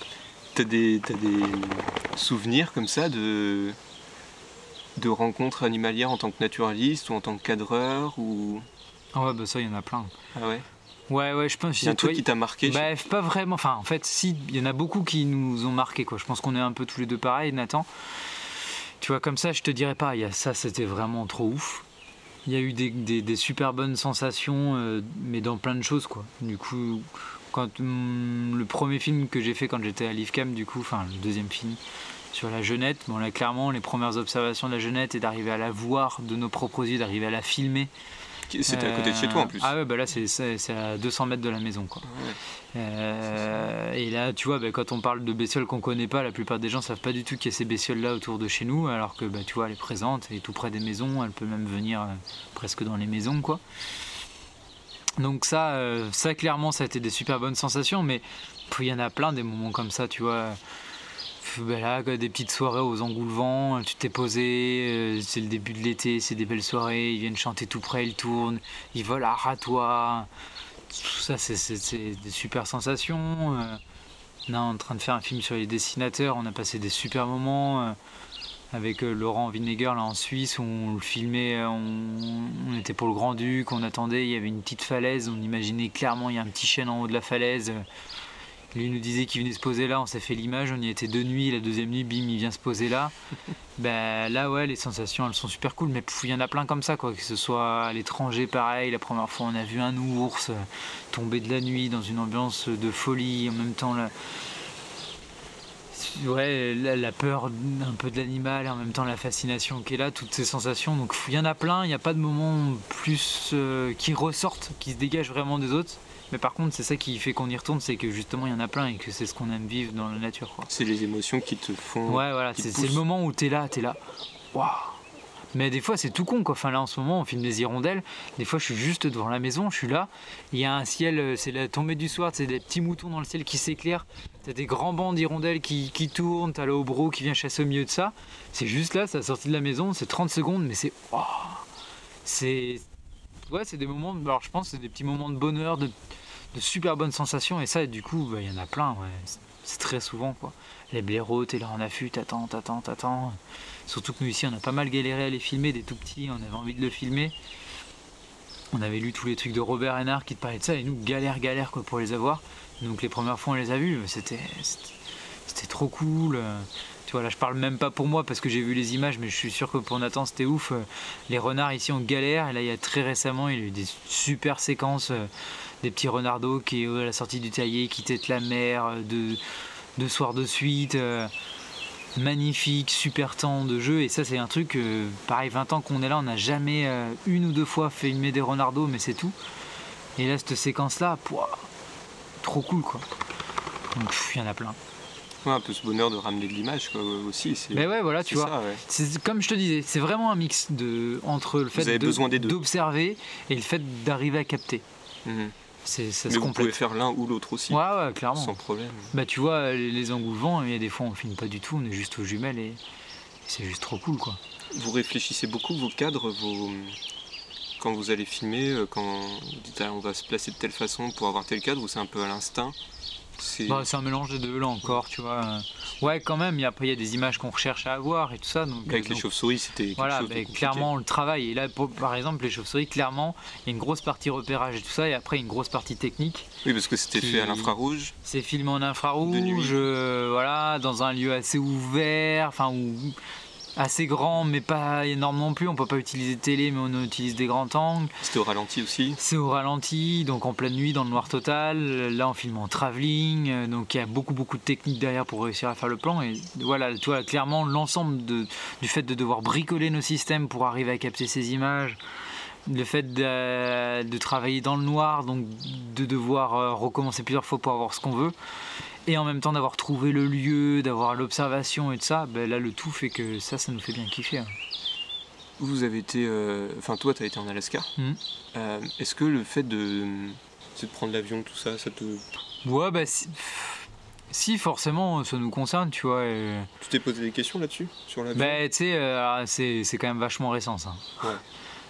T'as des, as des souvenirs comme ça de de rencontres animalières en tant que naturaliste ou en tant que cadreur ou ah ouais bah ça il y en a plein. Ah ouais? Ouais ouais je pense il y a un truc qui t'a marqué bah, pas vraiment. Enfin en fait si il y en a beaucoup qui nous ont marqué quoi. Je pense qu'on est un peu tous les deux pareils Nathan. Tu vois comme ça je te dirais pas il y a ça c'était vraiment trop ouf. Il y a eu des, des, super bonnes sensations euh, mais dans plein de choses quoi. Du coup quand hum, le premier film que j'ai fait quand j'étais à l'IFCAM du coup enfin le deuxième film sur la jeunette. Bon, là, clairement, les premières observations de la jeunette et d'arriver à la voir de nos propres yeux, d'arriver à la filmer. C'était à côté de chez toi en plus. Ah ouais, bah là c'est à 200 mètres de la maison. Quoi. Euh, et là, tu vois, bah, quand on parle de bestioles qu'on connaît pas, la plupart des gens savent pas du tout qu'il y a ces bestioles là autour de chez nous, alors que bah, tu vois, elle est présente, elle est tout près des maisons, elle peut même venir euh, presque dans les maisons. quoi. Donc ça, euh, ça clairement, ça a été des super bonnes sensations, mais il y en a plein des moments comme ça, tu vois. Ben là, des petites soirées aux engoulevents, tu t'es posé, euh, c'est le début de l'été, c'est des belles soirées, ils viennent chanter tout près, ils tournent, ils volent à toi. Tout ça, c'est des super sensations. Euh. Là, on est en train de faire un film sur les dessinateurs, on a passé des super moments euh, avec Laurent Vinnegar là en Suisse où on le filmait, on, était pour le Grand Duc, on attendait, il y avait une petite falaise, on imaginait clairement il y a un petit chêne en haut de la falaise. Lui nous disait qu'il venait se poser là, on s'est fait l'image, on y était deux nuits, la deuxième nuit, bim, il vient se poser là. ben là, ouais, les sensations, elles sont super cool, mais il y en a plein comme ça, quoi. Que ce soit à l'étranger, pareil, la première fois, on a vu un ours euh, tomber de la nuit dans une ambiance de folie, en même temps, la, ouais, la, peur un peu de l'animal et en même temps la fascination qui est là, toutes ces sensations. Donc il y en a plein, il n'y a pas de moments plus euh, qui ressortent, qui se dégagent vraiment des autres. Mais par contre, c'est ça qui fait qu'on y retourne, c'est que justement, il y en a plein et que c'est ce qu'on aime vivre dans la nature. C'est les émotions qui te font. Ouais, voilà, c'est le moment où tu es là, tu es là. Waouh! Mais des fois, c'est tout con. Quoi. Enfin, là, en ce moment, on filme des hirondelles. Des fois, je suis juste devant la maison, je suis là. Il y a un ciel, euh, c'est la tombée du soir, c'est des petits moutons dans le ciel qui s'éclairent. T'as des grands bancs d'hirondelles qui, qui tournent. T'as le hobro qui vient chasser au milieu de ça. C'est juste là, ça a sorti de la maison, c'est 30 secondes, mais c'est. c'est. Ouais, c'est des moments. Alors, je pense c'est des petits moments de bonheur, de, de super bonnes sensations. Et ça, du coup, bah, il y en a plein. C'est très souvent quoi. Les blaireaux, t'es là en affût, t'attends, t'attends, t'attends. Surtout que nous ici, on a pas mal galéré à les filmer, des tout petits, on avait envie de le filmer. On avait lu tous les trucs de Robert Hénard qui te parlaient de ça, et nous, galère, galère quoi, pour les avoir. Donc les premières fois, on les a vus, c'était c'était trop cool. Tu vois, là, je parle même pas pour moi parce que j'ai vu les images, mais je suis sûr que pour Nathan, c'était ouf. Les renards ici, on galère. Et là, il y a très récemment, il y a eu des super séquences. Des petits renardos qui, à la sortie du taillé, qui têtent la mer de, deux soirs de suite magnifique, super temps de jeu. Et ça, c'est un truc, pareil, 20 ans qu'on est là, on n'a jamais euh, une ou deux fois fait une des Renardo, mais c'est tout. Et là, cette séquence-là, trop cool, quoi. Donc, il y en a plein. Ouais, un peu ce bonheur de ramener de l'image aussi. Mais ouais, voilà, tu vois. C'est comme je te disais, c'est vraiment un mix de entre le fait d'observer et le fait d'arriver à capter. Mhm. Mais vous pouvez faire l'un ou l'autre aussi. Ouais, ouais, clairement. Sans problème. Bah, tu vois, les, les il y a des fois on filme pas du tout, on est juste aux jumelles et c'est juste trop cool, quoi. Vous réfléchissez beaucoup vos cadres, vos... quand vous allez filmer, euh, quand vous dites ah, on va se placer de telle façon pour avoir tel cadre, ou c'est un peu à l'instinct bah, c'est un mélange des deux là encore, tu vois. Ouais, quand même, après il y a des images qu'on recherche à avoir et tout ça. Donc, Avec les chauves-souris, c'était. Voilà, clairement, le travail. Et là, par exemple, les chauves-souris, clairement, il y a une grosse partie repérage et tout ça, et après une grosse partie technique. Oui, parce que c'était fait à l'infrarouge. C'est filmé en infrarouge, euh, voilà, dans un lieu assez ouvert, enfin, où assez grand, mais pas énorme non plus. On peut pas utiliser télé, mais on utilise des grands angles. C'était au ralenti aussi C'est au ralenti, donc en pleine nuit, dans le noir total. Là, on filme en travelling, euh, donc il y a beaucoup, beaucoup de techniques derrière pour réussir à faire le plan. Et voilà, tu vois, clairement, l'ensemble du fait de devoir bricoler nos systèmes pour arriver à capter ces images le fait de, travailler dans le noir, donc de devoir euh, recommencer plusieurs fois pour avoir ce qu'on veut, et en même temps d'avoir trouvé le lieu, d'avoir l'observation et tout ça, ben là le tout fait que ça, ça nous fait bien kiffer. Hein. Vous avez été, euh, enfin toi, tu as été en Alaska. Hmm. Euh, est-ce que le fait de, de prendre l'avion, tout ça, ça te. Ouais, bah si. forcément, ça nous concerne, tu vois. Tu t'es posé des questions là-dessus Sur l'avion? Bah, tu sais, euh, c'est quand même vachement récent ça. Ouais.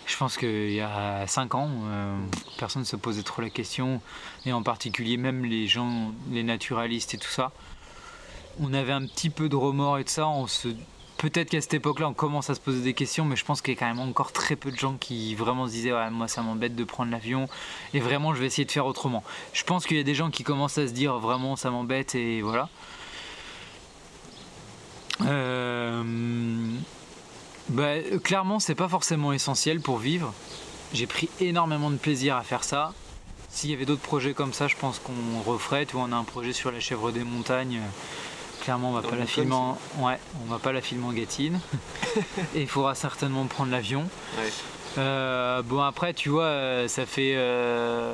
Je pense qu'il y a 5 ans, euh, personne ne se posait trop la question, et en particulier même les gens, les naturalistes et tout ça. On avait un petit peu de remords et tout ça. Peut-être qu'à cette époque-là, on commence à se poser des questions, mais je pense qu'il y a quand même encore très peu de gens qui vraiment se disaient ouais, Moi, ça m'embête de prendre l'avion, et vraiment, je vais essayer de faire autrement. Je pense qu'il y a des gens qui commencent à se dire Vraiment, ça m'embête, et voilà. Euh, bah, clairement, c'est pas forcément essentiel pour vivre. J'ai pris énormément de plaisir à faire ça. S'il y avait d'autres projets comme ça, je pense qu'on referait. Tu vois, on a un projet sur la chèvre des montagnes. Clairement, on va pas la filmer en... ouais, on va pas la filmer en gatine. Et il faudra certainement prendre l'avion. Euh, bon après tu vois ça fait euh,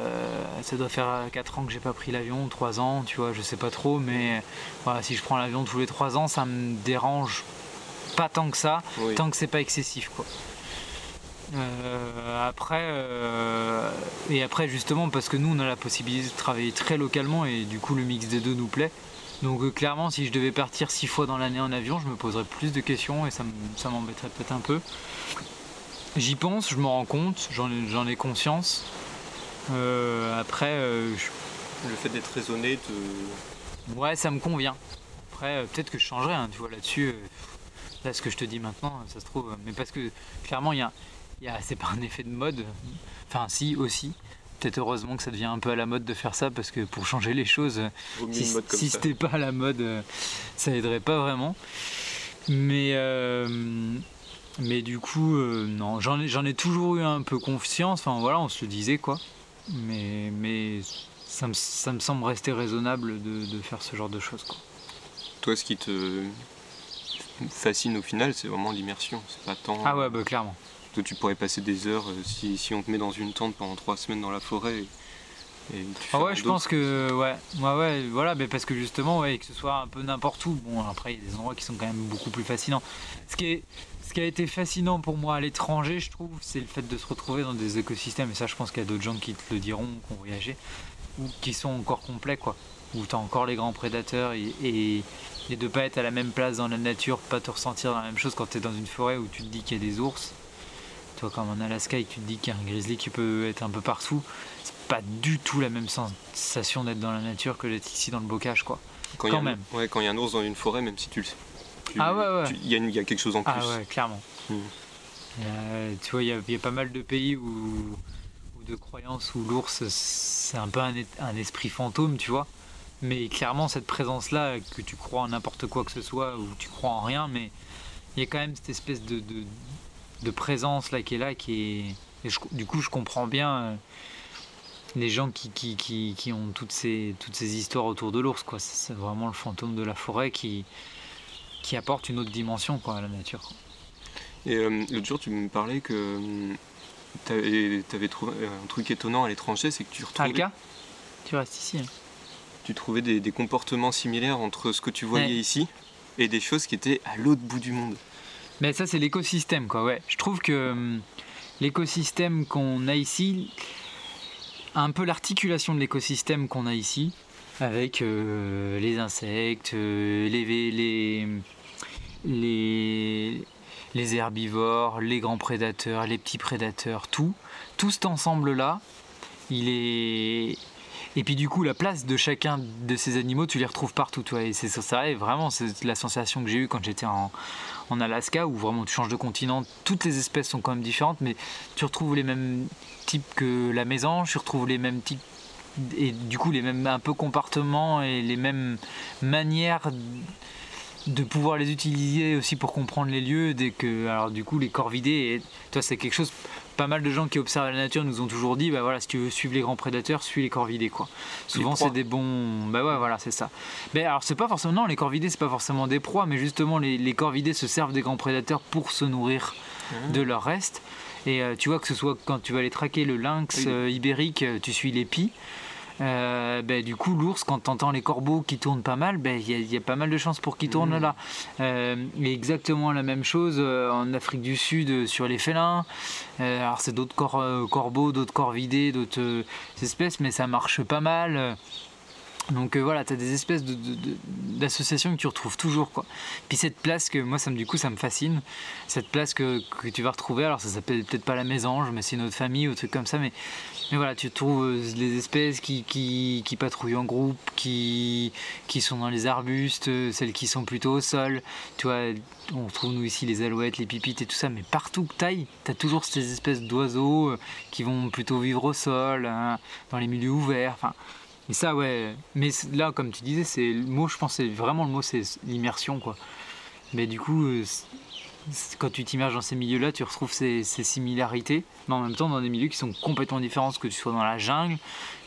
ça doit faire 4 ans que j'ai pas pris l'avion 3 ans tu vois je sais pas trop mais voilà, si je prends l'avion tous les 3 ans ça me dérange pas tant que ça, tant que c'est pas excessif quoi. Euh, après, euh, et après justement parce que nous on a la possibilité de travailler très localement et du coup le mix des deux nous plaît. Donc euh, clairement si je devais partir six fois dans l'année en avion, je me poserais plus de questions et ça m'embêterait peut-être un peu. J'y pense, je me rends compte, j'en ai, conscience. après, le fait d'être raisonné te... Ouais, ça me convient. Après, peut-être que je changerais, hein, tu vois, là-dessus Là, ce que je te dis maintenant, ça se trouve. Mais parce que clairement, il y a, y a c'est pas un effet de mode. Enfin, si, aussi. Peut-être heureusement que ça devient un peu à la mode de faire ça parce que pour changer les choses, si, si c'était pas à la mode, ça aiderait pas vraiment. Mais, euh, mais du coup, euh, non, j'en ai, j'en ai toujours eu un peu confiance. Enfin voilà, on se le disait quoi. Mais, mais ça, me, ça me semble rester raisonnable de, de faire ce genre de choses. Quoi. Toi, ce qui te fascine au final, c'est vraiment l'immersion. C'est pas tant. Ah ouais, bah clairement. Toi, tu pourrais passer des heures euh, si, si, on te met dans une tente pendant trois semaines dans la forêt. Et, ah ouais, je pense que ouais, ouais, ouais, voilà, mais parce que justement, ouais, que ce soit un peu n'importe où. Bon, après, il y a des endroits qui sont quand même beaucoup plus fascinants. Ce qui est, ce qui a été fascinant pour moi à l'étranger, je trouve, c'est le fait de se retrouver dans des écosystèmes. Et ça, je pense qu'il y a d'autres gens qui te le diront, qui ont voyagé, ou qui sont encore complets, quoi. Où tu as encore les grands prédateurs et, et et de pas être à la même place dans la nature, pas te ressentir dans la même chose quand tu es dans une forêt où tu te dis qu'il y a des ours. Toi, comme en Alaska et tu te dis qu'il y a un grizzly qui peut être un peu partout, c'est pas du tout la même sensation d'être dans la nature que d'être ici dans le bocage, quoi. Quand, même. ouais, quand il y a un ours dans une forêt, même si tu le sais. ah ouais, ouais. Il y, a quelque chose en ah plus. Ah ouais, clairement. Hmm. tu vois, il y, a pas mal de pays où, de croyances où l'ours, c'est un peu un, un esprit fantôme, tu vois Mais clairement, cette présence-là, que tu crois en n'importe quoi que ce soit, ou tu crois en rien, mais il y a quand même cette espèce de, de, présence là qui est là, qui est. du coup, je comprends bien euh, les gens qui, qui, qui, qui, ont toutes ces, toutes ces histoires autour de l'ours. quoi. C'est vraiment le fantôme de la forêt qui, qui apporte une autre dimension quoi, à la nature. Et euh, l'autre jour, tu me parlais que euh, tu avais, trouvé un truc étonnant à l'étranger, c'est que tu retrouvais. Alka Tu restes ici. Hein. Tu trouvais des, comportements similaires entre ce que tu voyais ici et des choses qui étaient à l'autre bout du monde. Mais ça, c'est l'écosystème, quoi. Ouais. Je trouve que hum, l'écosystème qu'on a ici, un peu l'articulation de l'écosystème qu'on a ici, avec euh, les insectes, les, les, les, les herbivores, les grands prédateurs, les petits prédateurs, tout, tout cet ensemble-là, il est... Et puis du coup, la place de chacun de ces animaux, tu les retrouves partout. Et c'est ça, vraiment, c'est la sensation que j'ai eue quand j'étais en, Alaska, où vraiment tu changes de continent, toutes les espèces sont quand même différentes, mais tu retrouves les mêmes types que la mésange, tu retrouves les mêmes types et du coup les mêmes un peu comportements et les mêmes manières de pouvoir les utiliser aussi pour comprendre les lieux alors du coup les corvidés et toi c'est quelque chose pas mal de gens qui observent la nature nous ont toujours dit bah voilà si tu veux suivre les grands prédateurs suis les corvidés quoi. Souvent c'est des bons bah ouais voilà c'est ça. Mais alors c'est pas forcément non les corvidés c'est pas forcément des proies mais justement les, les corvidés se servent des grands prédateurs pour se nourrir ah. de leur reste. Et euh, tu vois que ce soit quand tu vas aller traquer le lynx euh, ibérique euh, tu suis les pies euh, ben, du coup, l'ours, quand tu entends les corbeaux qui tournent pas mal, ben, il y, a pas mal de chances pour qu'ils tournent mmh. là. Euh, exactement la même chose euh, en Afrique du Sud sur les félins. alors, c'est d'autres corbeaux, d'autres corvidés, d'autres espèces, mais ça marche pas mal. Donc voilà, tu as des espèces d'associations que tu retrouves toujours. Quoi. Puis cette place que moi, ça me, du coup, ça me fascine. Cette place que, tu vas retrouver, alors ça s'appelle peut-être pas la mésange, mais c'est une autre famille ou truc comme ça. Mais mais voilà, tu trouves euh, les espèces qui, qui, patrouillent en groupe, qui, qui sont dans les arbustes, euh, celles qui sont plutôt au sol. Tu vois, on trouve nous ici les alouettes, les pipites et tout ça, mais partout que tu tu as toujours ces espèces d'oiseaux euh, qui vont plutôt vivre au sol, hein, dans les milieux ouverts. Et ça, ouais. Mais là, comme tu disais, c'est le mot, je pense, c'est vraiment le mot, c'est l'immersion, quoi. Mais du coup, quand tu t'immerges dans ces milieux-là, tu retrouves ces, similarités, mais en même temps dans des milieux qui sont complètement différents, que tu sois dans la jungle,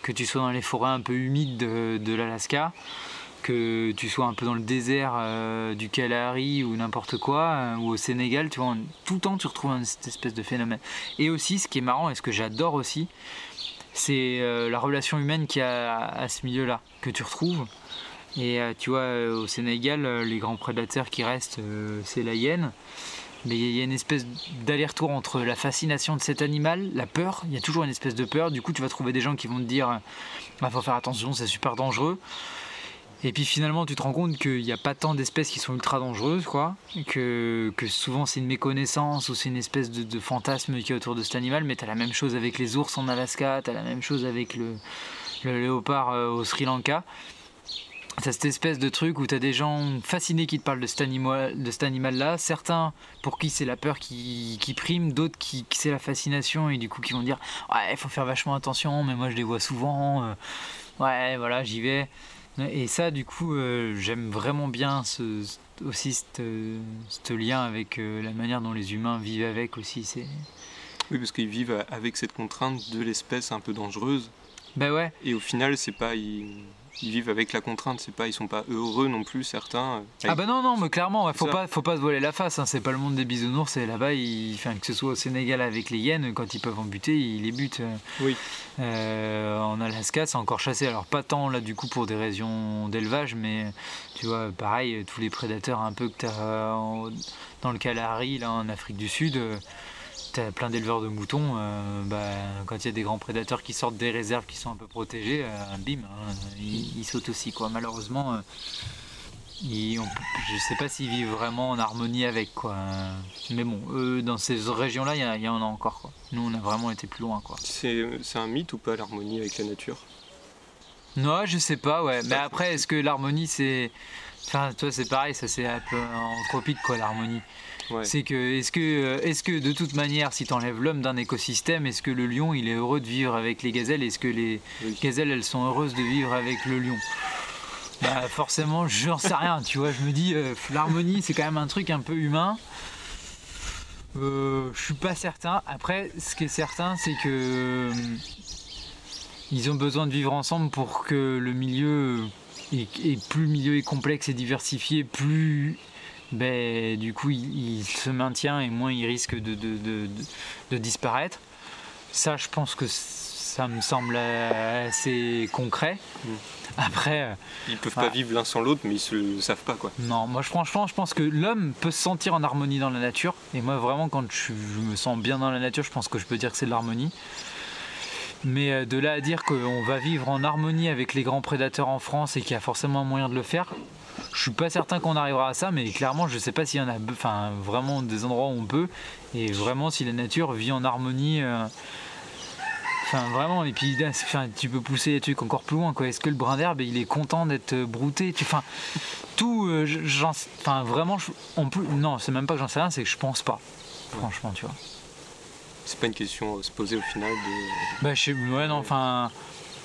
que tu sois dans les forêts un peu humides de, l'Alaska, que tu sois un peu dans le désert euh, du Kalahari ou n'importe quoi, euh, ou au Sénégal, tu vois, tout le temps tu retrouves cette espèce de phénomène. Et aussi, ce qui est marrant et ce que j'adore aussi, c'est euh, la relation humaine qu'il y a à ce milieu-là, que tu retrouves. Et euh, tu vois, euh, au Sénégal, les grands prédateurs qui restent, c'est la hyène. Mais il y a une espèce d'aller-retour entre la fascination de cet animal, la peur, il y a toujours une espèce de peur. Du coup, tu vas trouver des gens qui vont te dire il bah, faut faire attention, c'est super dangereux. Et puis finalement, tu te rends compte qu'il n'y a pas tant d'espèces qui sont ultra dangereuses, quoi. Que, souvent c'est une méconnaissance ou c'est une espèce de, fantasme qui est autour de cet animal. Mais tu as la même chose avec les ours en Alaska, tu as la même chose avec le, léopard au Sri Lanka. T'as cette espèce de truc où t'as des gens fascinés qui te parlent de de cet animal-là, certains pour qui c'est la peur qui, prime, d'autres qui, c'est la fascination et du coup qui vont dire ouais il faut faire vachement attention, mais moi je les vois souvent, euh, ouais voilà j'y vais. Et ça du coup euh, j'aime vraiment bien ce, aussi ce lien avec euh, la manière dont les humains vivent avec aussi. C'est... Oui parce qu'ils vivent avec cette contrainte de l'espèce un peu dangereuse. Ben ouais. Et au final c'est pas ils vivent avec la contrainte, c'est pas, ils sont pas heureux non plus certains. Euh, ah bah non non, mais clairement, faut pas, faut pas se voiler la face. Hein, c'est pas le monde des bisounours. Et là-bas, enfin, que ce soit au Sénégal avec les hyènes, quand ils peuvent en buter, ils les butent. Euh, oui. Euh, en Alaska, c'est encore chassé. Alors pas tant là du coup pour des raisons d'élevage, mais tu vois, pareil, tous les prédateurs un peu que tu as dans le Kalahari, là en Afrique du Sud t'as plein d'éleveurs de moutons, euh, bah, quand il y a des grands prédateurs qui sortent des réserves qui sont un peu protégées, euh, bim, hein, ils, sautent aussi. Quoi. Malheureusement, euh, ils, je sais pas s'ils vivent vraiment en harmonie avec. Quoi. Mais bon, eux, dans ces régions-là, il y, en a encore. Quoi. Nous, on a vraiment été plus loin. Quoi. C'est, un mythe ou pas l'harmonie avec la nature? Non, je sais pas, ouais. Mais après, est-ce que l'harmonie, c'est. Enfin, toi, c'est pareil, ça c'est un peu anthropique, quoi, l'harmonie. C'est que est-ce que euh, est-ce que de toute manière, si tu enlèves l'homme d'un écosystème, est-ce que le lion il est heureux de vivre avec les gazelles? Est-ce que les gazelles elles sont heureuses de vivre avec le lion? Bah, forcément, j'en sais rien, tu vois. Je me dis, euh, l'harmonie, c'est quand même un truc un peu humain. Euh, je suis pas certain. Après, ce qui est certain, c'est que euh, ils ont besoin de vivre ensemble pour que le milieu et, plus le milieu est complexe et diversifié, plus ben, du coup il, se maintient et moins il risque de, de, disparaître. Ça, je pense que ça me semble assez concret. Mm. Après. Ils peuvent pas vivre l'un sans l'autre, mais ils se le savent pas, quoi. Non, moi, franchement, je pense que l'homme peut se sentir en harmonie dans la nature. Et moi, vraiment, quand je, me sens bien dans la nature, je pense que je peux dire que c'est de l'harmonie. Mais euh, de là à dire qu'on va vivre en harmonie avec les grands prédateurs en France et qu'il y a forcément un moyen de le faire, je suis pas certain qu'on arrivera à ça, mais clairement, je sais pas s'il y en a enfin, vraiment des endroits où on peut, et vraiment si la nature vit en harmonie. Euh, Enfin, vraiment, et puis tu peux pousser les trucs encore plus loin. Est-ce que le brin d'herbe, il est content d'être brouté? Tu, enfin, Tout, euh, enfin, vraiment, on peut, non, c'est même pas que j'en sais rien, c'est que je pense pas. Franchement, tu vois. C'est pas une question à se poser au final de. Bah, je ouais, non, enfin,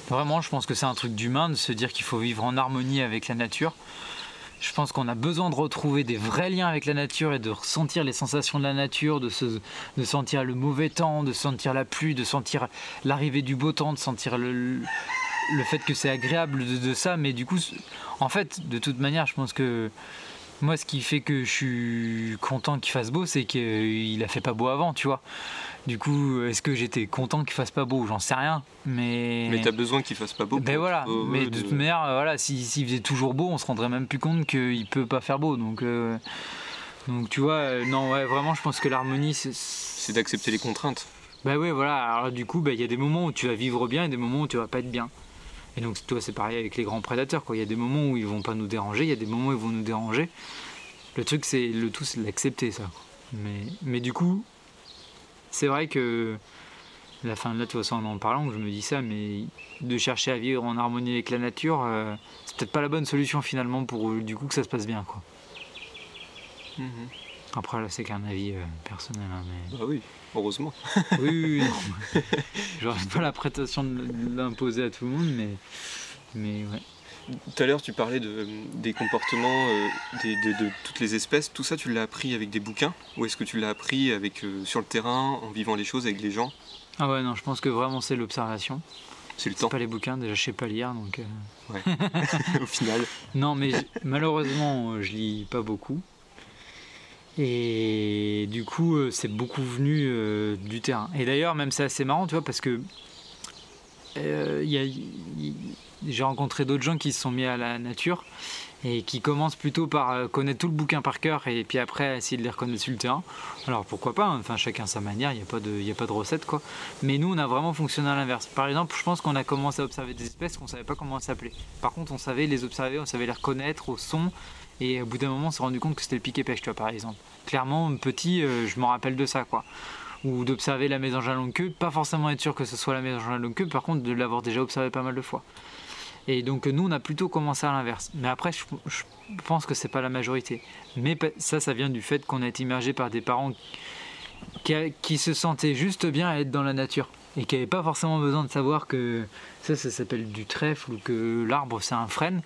vraiment, je pense que c'est un truc d'humain de se dire qu'il faut vivre en harmonie avec la nature. Je pense qu'on a besoin de retrouver des vrais liens avec la nature et de ressentir les sensations de la nature, de, se, de sentir le mauvais temps, de sentir la pluie, de sentir l'arrivée du beau temps, de sentir le fait que c'est agréable de, ça. Mais du coup, en fait, de toute manière, je pense que moi, ce qui fait que je suis content qu'il fasse beau, c'est qu'il a fait pas beau avant, tu vois. Du coup, est-ce que j'étais content qu'il fasse pas beau? J'en sais rien. Mais. Mais t'as besoin qu'il fasse pas beau. Ben voilà. mais de toute manière, voilà, s'il faisait toujours beau, on se rendrait même plus compte qu'il peut pas faire beau. Donc, euh, donc tu vois, euh, non, ouais, vraiment, je pense que l'harmonie, c'est. C'est d'accepter les contraintes. Ben ouais, voilà. Alors du coup, ben, il y a des moments où tu vas vivre bien et des moments où tu vas pas être bien. Et donc, toi, c'est pareil avec les grands prédateurs. Quoi. Il y a des moments où ils vont pas nous déranger, il y a des moments où ils vont nous déranger. Le truc, c'est le tout, c'est l'accepter, ça. Mais, mais du coup, c'est vrai que la fin de là, tu vois, ça en parlant, je me dis ça, mais de chercher à vivre en harmonie avec la nature, euh, c'est peut-être pas la bonne solution finalement pour du coup que ça se passe bien, quoi. Mhm. Après, là, c'est qu'un avis euh, personnel. Hein, mais... Bah oui, heureusement. oui, oui, oui. J'aurais pas la prétention de l'imposer à tout le monde, mais, mais ouais. Tout à l'heure, tu parlais de, des comportements euh, de, toutes les espèces. Tout ça, tu l'as appris avec des bouquins Ou est-ce que tu l'as appris avec, euh, sur le terrain, en vivant les choses avec les gens? Ah ouais, non, je pense que vraiment c'est l'observation. C'est le temps. pas les bouquins, déjà je sais pas lire, donc... Euh. Ouais, au final. Non, mais malheureusement, je lis pas beaucoup. Et du coup, c'est beaucoup venu du terrain. Et d'ailleurs, même c'est assez marrant, tu vois, parce que a j'ai rencontré d'autres gens qui se sont mis à la nature et qui commencent plutôt par euh, connaître tout le bouquin par cœur et puis après essayer de les reconnaître sur le terrain. Alors pourquoi pas, hein. enfin chacun sa manière, il n'y a, pas de, a pas de recette quoi. Mais nous on a vraiment fonctionné à l'inverse. Par exemple, je pense qu'on a commencé à observer des espèces qu'on ne savait pas comment elles s'appelaient. Par contre, on savait les observer, on savait les reconnaître au son et au bout d'un moment on s'est rendu compte que c'était le piquet pêche, tu vois, par exemple. Clairement, petit, euh, je me rappelle de ça quoi ou d'observer la mésange à longue queue, pas forcément être sûr que ce soit la mésange à longue queue, par contre de l'avoir déjà observé pas mal de fois. Et donc nous, on a plutôt commencé à l'inverse. Mais après, je, pense que c'est pas la majorité. Mais ça, ça vient du fait qu'on a été immergé par des parents qui, se sentaient juste bien à être dans la nature et qui n'avaient pas forcément besoin de savoir que ça, ça s'appelle du trèfle ou que l'arbre c'est un frêne,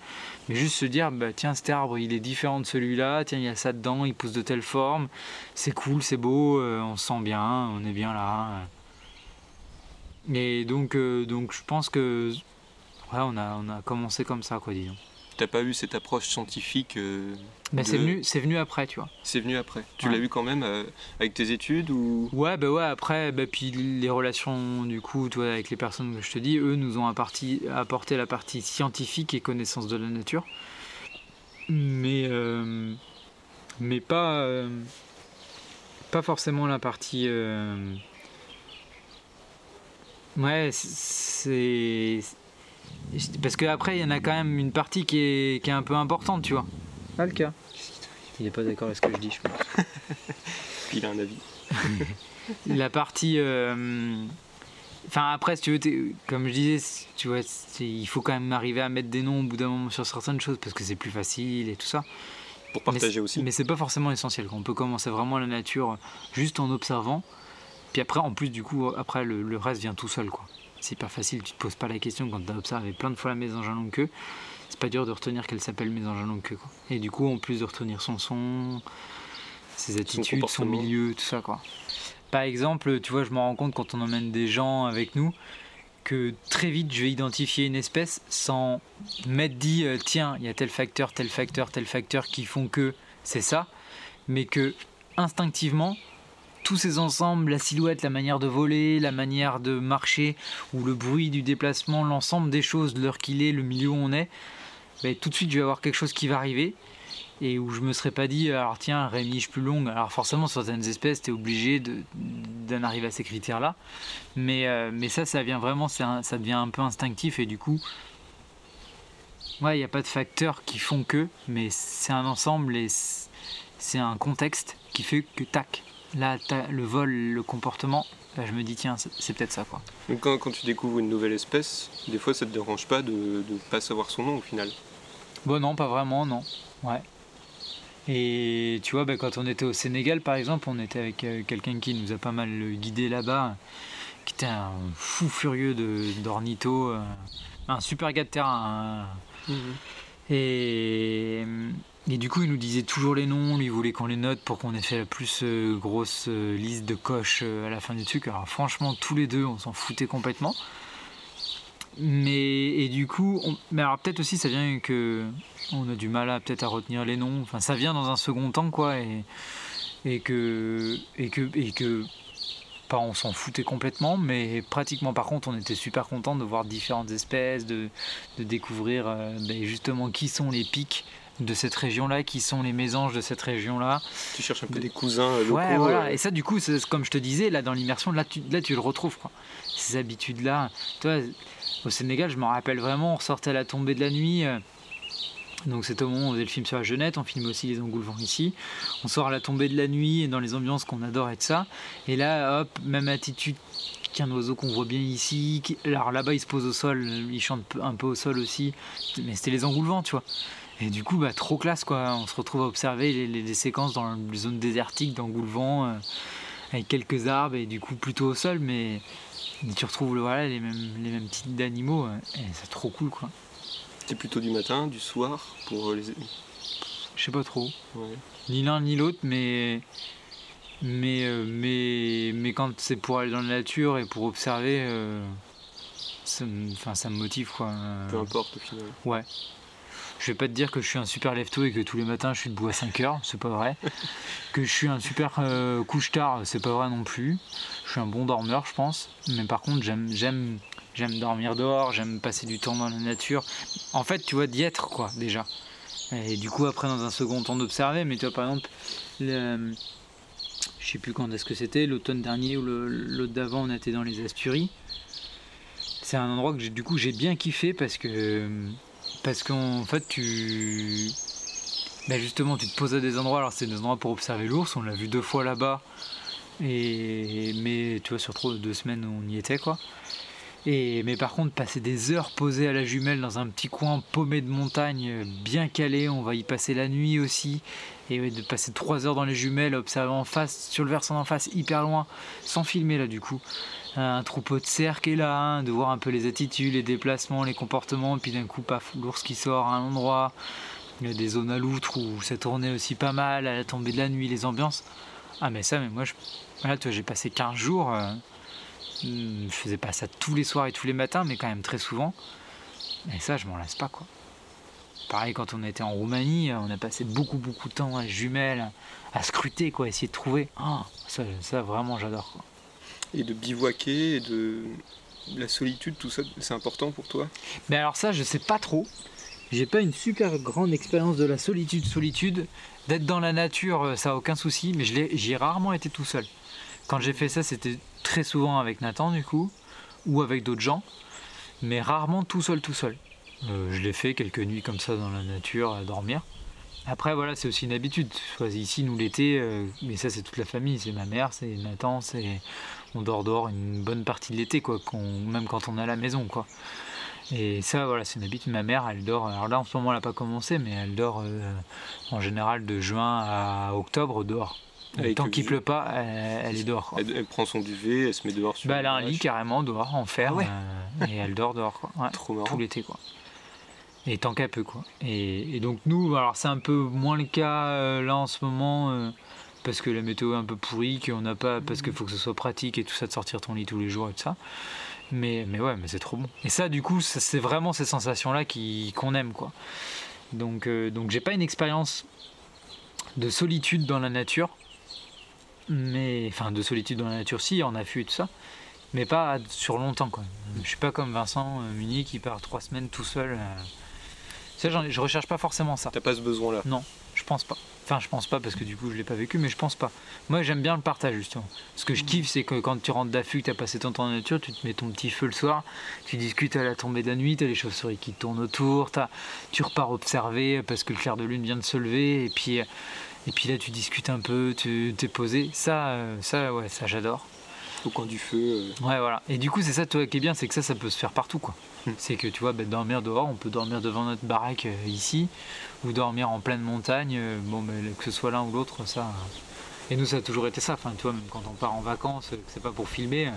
mais juste se dire bah tiens cet arbre il est différent de celui-là, tiens il y a ça dedans, il pousse de telle forme, c'est cool, c'est beau, euh, on se sent bien, on est bien là. Et donc, euh, donc je pense que on a, on a commencé comme ça, quoi, disons. T'as pas eu cette approche scientifique euh, ben, c'est venu, c'est venu après, tu vois. C'est venu après. Tu l'as eu quand même euh, avec tes études ou? Ouais, bah ouais. Après, bah, puis les relations du coup, toi, avec les personnes que je te dis, eux nous ont apporté la partie scientifique et connaissance de la nature, mais euh, mais pas pas forcément la partie. Ouais, c'est parce qu'après, il y en a quand même une partie qui est, qui est un peu importante, tu vois. Pas le cas. Il n'est pas d'accord avec ce que je dis, je pense. il a un avis. La partie. Euh, enfin, après, si tu veux, comme je disais, tu vois, il faut quand même arriver à mettre des noms au bout d'un moment sur certaines choses parce que c'est plus facile et tout ça. Pour partager aussi. Mais c'est pas forcément essentiel. On peut commencer vraiment la nature juste en observant. Puis après, en plus, du coup, après, le, le reste vient tout seul, quoi c'est hyper facile, tu te poses pas la question quand tu as observé plein de fois la mésange à longue queue. c'est pas dur de retenir qu'elle s'appelle Mésange à longue queue. Quoi. Et du coup, en plus de retenir son son, ses attitudes, son, comportement. milieu, tout ça. quoi. Par exemple, tu vois, je me rends compte quand on emmène des gens avec nous que très vite je vais identifier une espèce sans m'être dit euh, tiens, il y a tel facteur, tel facteur, tel facteur qui font que c'est ça, mais que instinctivement, tous ces ensembles, la silhouette, la manière de voler, la manière de marcher, ou le bruit du déplacement, l'ensemble des choses, l'heure qu'il est, le milieu où on est, ben, tout de suite je vais avoir quelque chose qui va arriver. Et où je me serais pas dit alors tiens rémiche plus longue. Alors forcément certaines espèces tu es obligé de- d'en arriver à ces critères là mais, euh, mais ça ça vient vraiment ça devient un peu instinctif. Et du coup il n'y a pas de facteurs qui font que mais c'est un ensemble et c'est un contexte qui fait que tac là t'as le vol le comportement là, je me dis tiens c'est peut-être ça quoi Donc quand, quand tu découvres une nouvelle espèce, des fois ça te dérange pas de ne pas savoir son nom au final. Bon, non, pas vraiment, non. Ouais. Et tu vois, bah, quand on était au Sénégal, par exemple, on était avec euh, quelqu'un qui nous a pas mal guidé là-bas, qui était un fou furieux de- d'ornitho, euh, un super gars de terrain. hein. Et, et du coup, il nous disait toujours les noms, lui il voulait qu'on les note pour qu'on ait fait la plus euh, grosse euh, liste de coches euh, à la fin du truc. Alors franchement, tous les deux, on s'en foutait complètement. Mais et du coup, mais alors peut-être aussi ça vient que on a du mal à peut-être à retenir les noms. Enfin, ça vient dans un second temps quoi, et, que et que et que pas on s'en foutait complètement, mais pratiquement par contre on était super content de voir différentes espèces, de, de découvrir ben, justement qui sont les pics de cette région-là, qui sont les mésanges de cette région-là. Tu cherches un peu des cousins euh, locaux. Ouais, voilà. euh, Et ça, du coup, c'est- comme je te disais, là, dans l'immersion, là tu, là, tu le retrouves, quoi. Ces habitudes-là. Toi, au Sénégal, je me rappelle vraiment, on sortait à la tombée de la nuit. euh, donc, c'était au moment où on faisait le film sur la Jeunette, on filme aussi les engoulevents ici. On sort à la tombée de la nuit, dans les ambiances qu'on adore et de ça. Et là, hop, même attitude qu'un oiseau qu'on voit bien ici. qui- Alors là-bas, il se pose au sol, il chante un peu au sol aussi. Mais c'était les engoulevents, tu vois. Et du coup, bah, trop classe, quoi. On se retrouve à observer les, les- les séquences dans les zones désertiques d'engoulevent, euh, avec quelques arbres et du coup plutôt au sol, mais tu retrouves voilà, les, mêmes, les mêmes types d'animaux. euh, et c'est trop cool, quoi. C'est plutôt du matin, du soir pour euh, les. Je sais pas trop. Ouais. Ni l'un ni l'autre, mais. Mais, mais, mais quand c'est pour aller dans la nature et pour observer, euh, ça, me- enfin, ça me motive quoi. Peu importe au final. Ouais. Je vais pas te dire que je suis un super lève-tôt et que tous les matins je suis debout à 5 heures, c'est pas vrai. que je suis un super euh, couche-tard, c'est pas vrai non plus. Je suis un bon dormeur, je pense. Mais par contre, j'aime, j'aime, j'aime dormir dehors, j'aime passer du temps dans la nature. En fait, tu vois, d'y être, quoi, déjà. Et du coup, après, dans un second temps, d'observer. Mais tu vois, par exemple, le- je sais plus quand est-ce que c'était, l'automne dernier ou l'autre d'avant, on était dans les Asturies. C'est un endroit que du coup j'ai bien kiffé parce que parce qu'en fait tu ben justement tu te poses à des endroits. Alors c'est des endroits pour observer l'ours. On l'a vu deux fois là-bas. Et mais tu vois sur trop deux semaines on y était quoi. Et mais par contre passer des heures posées à la jumelle dans un petit coin paumé de montagne bien calé on va y passer la nuit aussi. Et de passer trois heures dans les jumelles observer en face sur le versant d'en face hyper loin sans filmer là du coup un troupeau de cerfs qui est là, hein, de voir un peu les attitudes, les déplacements, les comportements, puis d'un coup, paf, l'ours qui sort à un endroit. Il y a des zones à l'outre où ça tournait aussi pas mal, à la tombée de la nuit, les ambiances. Ah, mais ça, mais moi, voilà, toi, j'ai passé 15 jours. euh, hmm, Je faisais pas ça tous les soirs et tous les matins, mais quand même très souvent. Et ça, je m'en lasse pas, quoi. Pareil, quand on était en Roumanie, on a passé beaucoup, beaucoup de temps à jumelles, à scruter, quoi, essayer de trouver. Ah, ça, ça, vraiment, j'adore. Et de bivouaquer, et de la solitude, tout ça, c'est important pour toi? Mais alors ça, je sais pas trop. J'ai pas une super grande expérience de la solitude, solitude. D'être dans la nature, euh, ça a aucun souci, mais j'y ai rarement été tout seul. Quand j'ai fait ça, c'était très souvent avec Nathan, du coup, ou avec d'autres gens, mais rarement tout seul, tout seul. Euh, je l'ai fait quelques nuits comme ça dans la nature, à dormir. Après, voilà, c'est aussi une habitude. Ici, nous, l'été, euh, mais ça, c'est toute la famille. C'est ma mère, c'est Nathan, c'est... On dort dehors une bonne partie de l'été, quoi, même quand on est à la maison, quoi. Et ça, voilà, c'est une habitude. Ma mère, elle dort. Alors là, en ce moment, elle n'a pas commencé, mais elle dort euh, en général de juin à octobre dehors. Avec Tant qu'il pleut pas, elle, elle est dehors. quoi. elle, elle prend son duvet, elle se met dehors sur Bah, elle a un lit carrément dehors en fer ouais. euh, et elle dort dehors quoi. Ouais, Trop tout l'été quoi. Et tant qu'à peu, quoi. Et, donc, nous, alors c'est un peu moins le cas euh, là en ce moment, parce que la météo est un peu pourrie, qu'on n'a pas, parce qu'il faut que ce soit pratique et tout ça de sortir ton lit tous les jours et tout ça. Mais, mais ouais, mais c'est trop bon. Et ça, du coup, c'est vraiment ces sensations-là qu'on aime, quoi. Donc, euh, donc j'ai pas une expérience de solitude dans la nature, mais enfin de solitude dans la nature, si, en affût et tout ça, mais pas sur longtemps, quoi. Je suis pas comme Vincent Muni qui part trois semaines tout seul je recherche pas forcément ça. T'as pas ce besoin-là Non, je pense pas. Enfin, je pense pas parce que du coup, je l'ai pas vécu, mais je pense pas. Moi, j'aime bien le partage, justement. Ce que je kiffe, c'est que quand tu rentres d'affût, que t'as passé ton temps en nature, tu te mets ton petit feu le soir, tu discutes à la tombée de la nuit, t'as les chauves-souris qui tournent autour, as, tu repars observer parce que le clair de lune vient de se lever, et puis, et puis là, tu discutes un peu, tu t'es posé. Ça, euh, ça, ouais, ça, j'adore au coin du feu. Euh. Ouais, voilà. Et du coup, c'est ça toi, qui est bien, c'est que ça, ça peut se faire partout, quoi. Hmm. C'est que tu vois, bah, dormir dehors, on peut dormir devant notre baraque euh, ici, ou dormir en pleine montagne. Euh, bon, bah, que ce soit l'un ou l'autre, ça. Et nous, ça a toujours été ça. Enfin, tu vois, même quand on part en vacances, c'est pas pour filmer.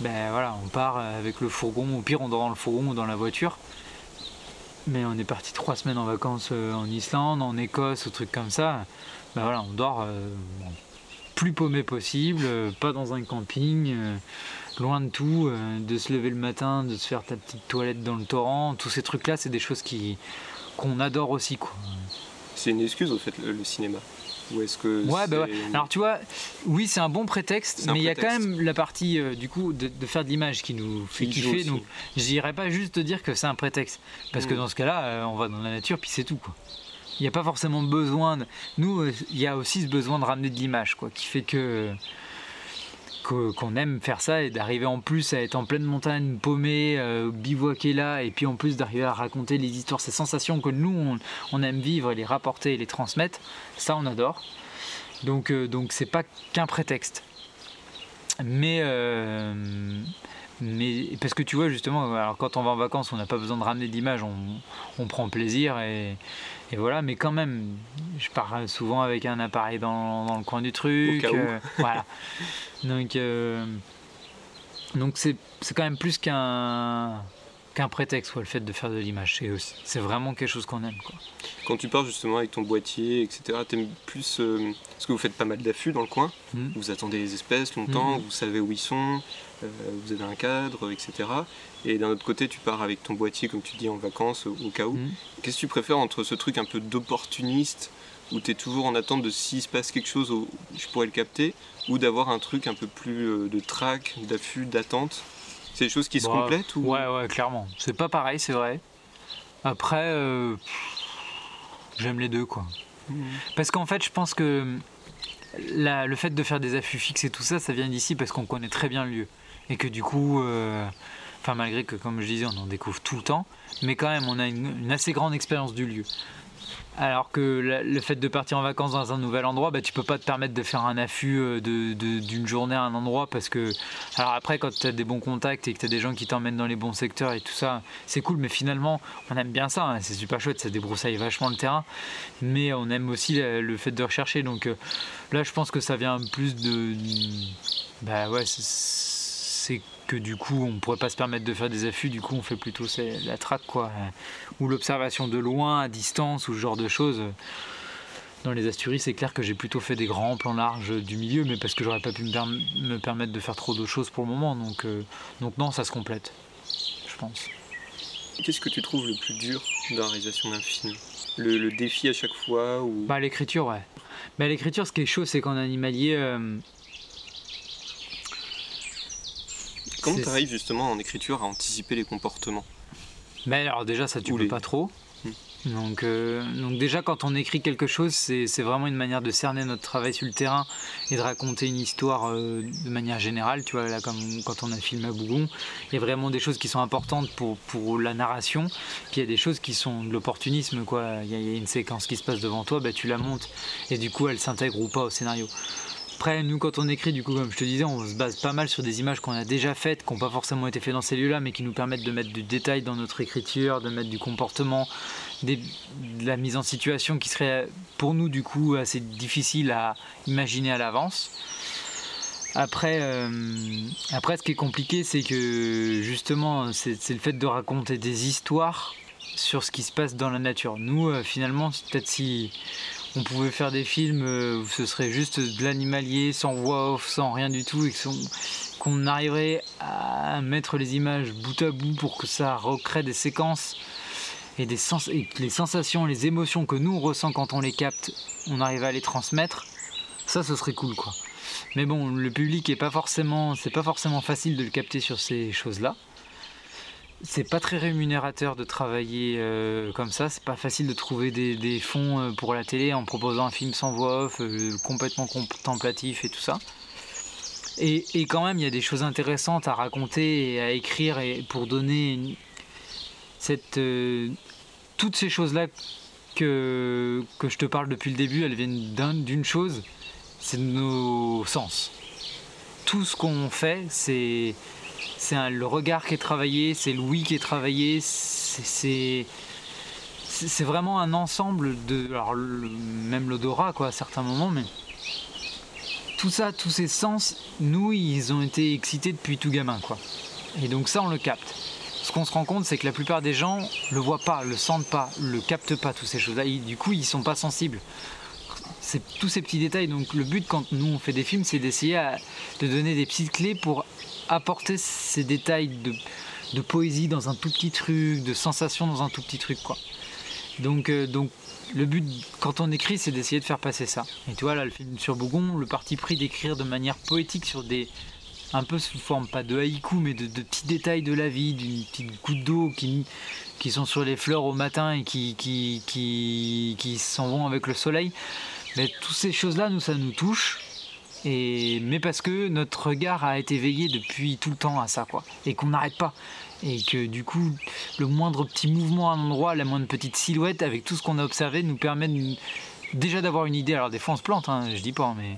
Ben voilà, on part avec le fourgon, au pire on dort dans le fourgon ou dans la voiture. Mais on est parti trois semaines en vacances en Islande, en Écosse, ou trucs comme ça. Ben voilà, on dort plus paumé possible, euh, pas dans un camping, euh, loin de tout, euh, de se lever le matin, de se faire ta petite toilette dans le torrent, tous ces trucs-là, c'est des choses qui qu'on adore aussi quoi. C'est une excuse au fait le, cinéma. Ou est-ce que ouais, bah ouais. Alors tu vois, oui c'est un bon prétexte, mais il y a quand même la partie du coup de, faire de l'image qui nous fait kiffer. Donc j'irais pas juste te dire que c'est un prétexte, parce que hmm. dans ce cas-là, on va dans la nature puis c'est tout quoi. Il n'y a pas forcément besoin. De... Nous, euh, il y a aussi ce besoin de ramener de l'image, quoi, qui fait que qu'on aime faire ça et d'arriver en plus à être en pleine montagne, paumé, euh, bivouaquer là, et puis en plus d'arriver à raconter les histoires, ces sensations que nous on, aime vivre et les rapporter et les transmettre, ça on adore. Donc euh, donc c'est pas qu'un prétexte. Mais mais parce que tu vois justement, alors quand on va en vacances, on n'a pas besoin de ramener d'image, on, on, prend plaisir et, et voilà, mais quand même, je pars souvent avec un appareil dans, le coin du truc. Euh, voilà. Donc, euh, donc c'est, quand même plus qu'un qu'un prétexte, le fait de faire de l'image. C'est, vraiment quelque chose qu'on aime. Quoi. Quand tu pars justement avec ton boîtier, etc., t'aimes plus. Euh, parce que vous faites pas mal d'affûts dans le coin, hmm. vous attendez les espèces longtemps, hmm. vous savez où ils sont, vous avez un cadre, etc. Et d'un autre côté, tu pars avec ton boîtier, comme tu dis, en vacances, au cas où. Mhm. Qu'est-ce que tu préfères entre ce truc un peu d'opportuniste, où tu es toujours en attente de s'il se passe quelque chose, je pourrais le capter, ou d'avoir un truc un peu plus euh, de track, d'affût, d'attente? C'est des choses qui se bah, complètent ou... Ouais, ouais, clairement. C'est pas pareil, c'est vrai. Après, euh, j'aime les deux, quoi. Mhm. Parce qu'en fait, je pense que le fait de faire des affûts fixes et tout ça, ça vient d'ici parce qu'on connaît très bien le lieu. Et que du coup, euh, Enfin, malgré que, comme je disais, on en découvre tout le temps, mais quand même, on a une, assez grande expérience du lieu. Alors que le fait de partir en vacances dans un nouvel endroit, bah, tu peux pas te permettre de faire un affût euh, d'une journée à un endroit parce que. Alors après, quand tu as des bons contacts et que tu as des gens qui t'emmènent dans les bons secteurs et tout ça, c'est cool, mais finalement, on aime bien ça, hein, c'est super chouette, ça débroussaille vachement le terrain, mais on aime aussi le, fait de rechercher. Donc euh, là, je pense que ça vient plus de. Bah ouais, que du coup on pourrait pas se permettre de faire des affûts, du coup on fait plutôt la traque quoi, ou l'observation de loin, à distance, ou ce genre de choses. Dans les Asturies, c'est clair que j'ai plutôt fait des grands plans larges du milieu, mais parce que j'aurais pas pu me, permettre de faire trop de choses pour le moment, donc, euh, donc non, ça se complète, je pense. Qu'est-ce que tu trouves le plus dur dans la réalisation d'un film? Le, défi à chaque fois ou... Bah l'écriture, ouais. Bah, l'écriture, ce qui est chaud, c'est qu'en animalier, euh, Comment tu arrives justement en écriture à anticiper les comportements Mais alors déjà ça tu peux pas trop. Hmm. Donc, euh, donc déjà quand on écrit quelque chose, c'est vraiment une manière de cerner notre travail sur le terrain et de raconter une histoire euh, de manière générale. Tu vois là comme quand on a filmé à Bougon, il y a vraiment des choses qui sont importantes pour, pour la narration. Puis il y a des choses qui sont de l'opportunisme quoi. Il y, a une séquence qui se passe devant toi, bah, tu la montes et du coup elle s'intègre ou pas au scénario. Après, nous, quand on écrit, du coup, comme je te disais, on se base pas mal sur des images qu'on a déjà faites, qui n'ont pas forcément été faites dans ces lieux-là, mais qui nous permettent de mettre du détail dans notre écriture, de mettre du comportement, de la mise en situation qui serait pour nous, du coup, assez difficile à imaginer à l'avance. Après, euh, après, ce qui est compliqué, c'est que justement, c'est le fait de raconter des histoires sur ce qui se passe dans la nature. Nous, euh, finalement, peut-être si on pouvait faire des films euh, où ce serait juste de l'animalier, sans voix off, sans rien du tout, et qu'on arriverait à mettre les images bout à bout pour que ça recrée des séquences et, des et les sensations, les émotions que nous on ressent quand on les capte, on arrive à les transmettre, ça ce serait cool quoi. Mais bon, le public est pas forcément, c'est pas forcément facile de le capter sur ces choses-là c'est pas très rémunérateur de travailler euh, comme ça. C'est pas facile de trouver des, fonds euh, pour la télé en proposant un film sans voix off, euh, complètement contemplatif et tout ça. Et, quand même, il y a des choses intéressantes à raconter et à écrire et pour donner cette, toutes ces choses-là que, que je te parle depuis le début, elles viennent d'une chose, c'est nos sens. Tout ce qu'on fait, c'est c'est le regard qui est travaillé, c'est l'ouïe qui est travaillé, c'est c'est vraiment un ensemble de alors même l'odorat quoi à certains moments mais tout ça tous ces sens nous ils ont été excités depuis tout gamin quoi. Et donc ça on le capte. Ce qu'on se rend compte c'est que la plupart des gens le voient pas le sentent pas le captent pas toutes ces choses là du coup ils sont pas sensibles. C'est tous ces petits détails. Donc le but quand nous on fait des films c'est d'essayer de donner des petites clés pour apporter ces détails de, poésie dans un tout petit truc, de sensation dans un tout petit truc, quoi. Donc, euh, donc le but quand on écrit, c'est d'essayer de faire passer ça. Et tu vois, là, le film sur Bougon, le parti pris d'écrire de manière poétique sur des. un peu sous forme, pas de haïku, mais de, petits détails de la vie, d'une petite goutte d'eau qui, qui sont sur les fleurs au matin et qui, qui, qui, qui s'en vont avec le soleil. Mais toutes ces choses-là, nous, ça nous touche mais parce que notre regard a été veillé depuis tout le temps à ça, quoi. Et qu'on n'arrête pas. Et que du coup, le moindre petit mouvement à un endroit, la moindre petite silhouette, avec tout ce qu'on a observé, nous permet déjà d'avoir une idée. Alors des fois on se plante, hein, je dis pas, mais,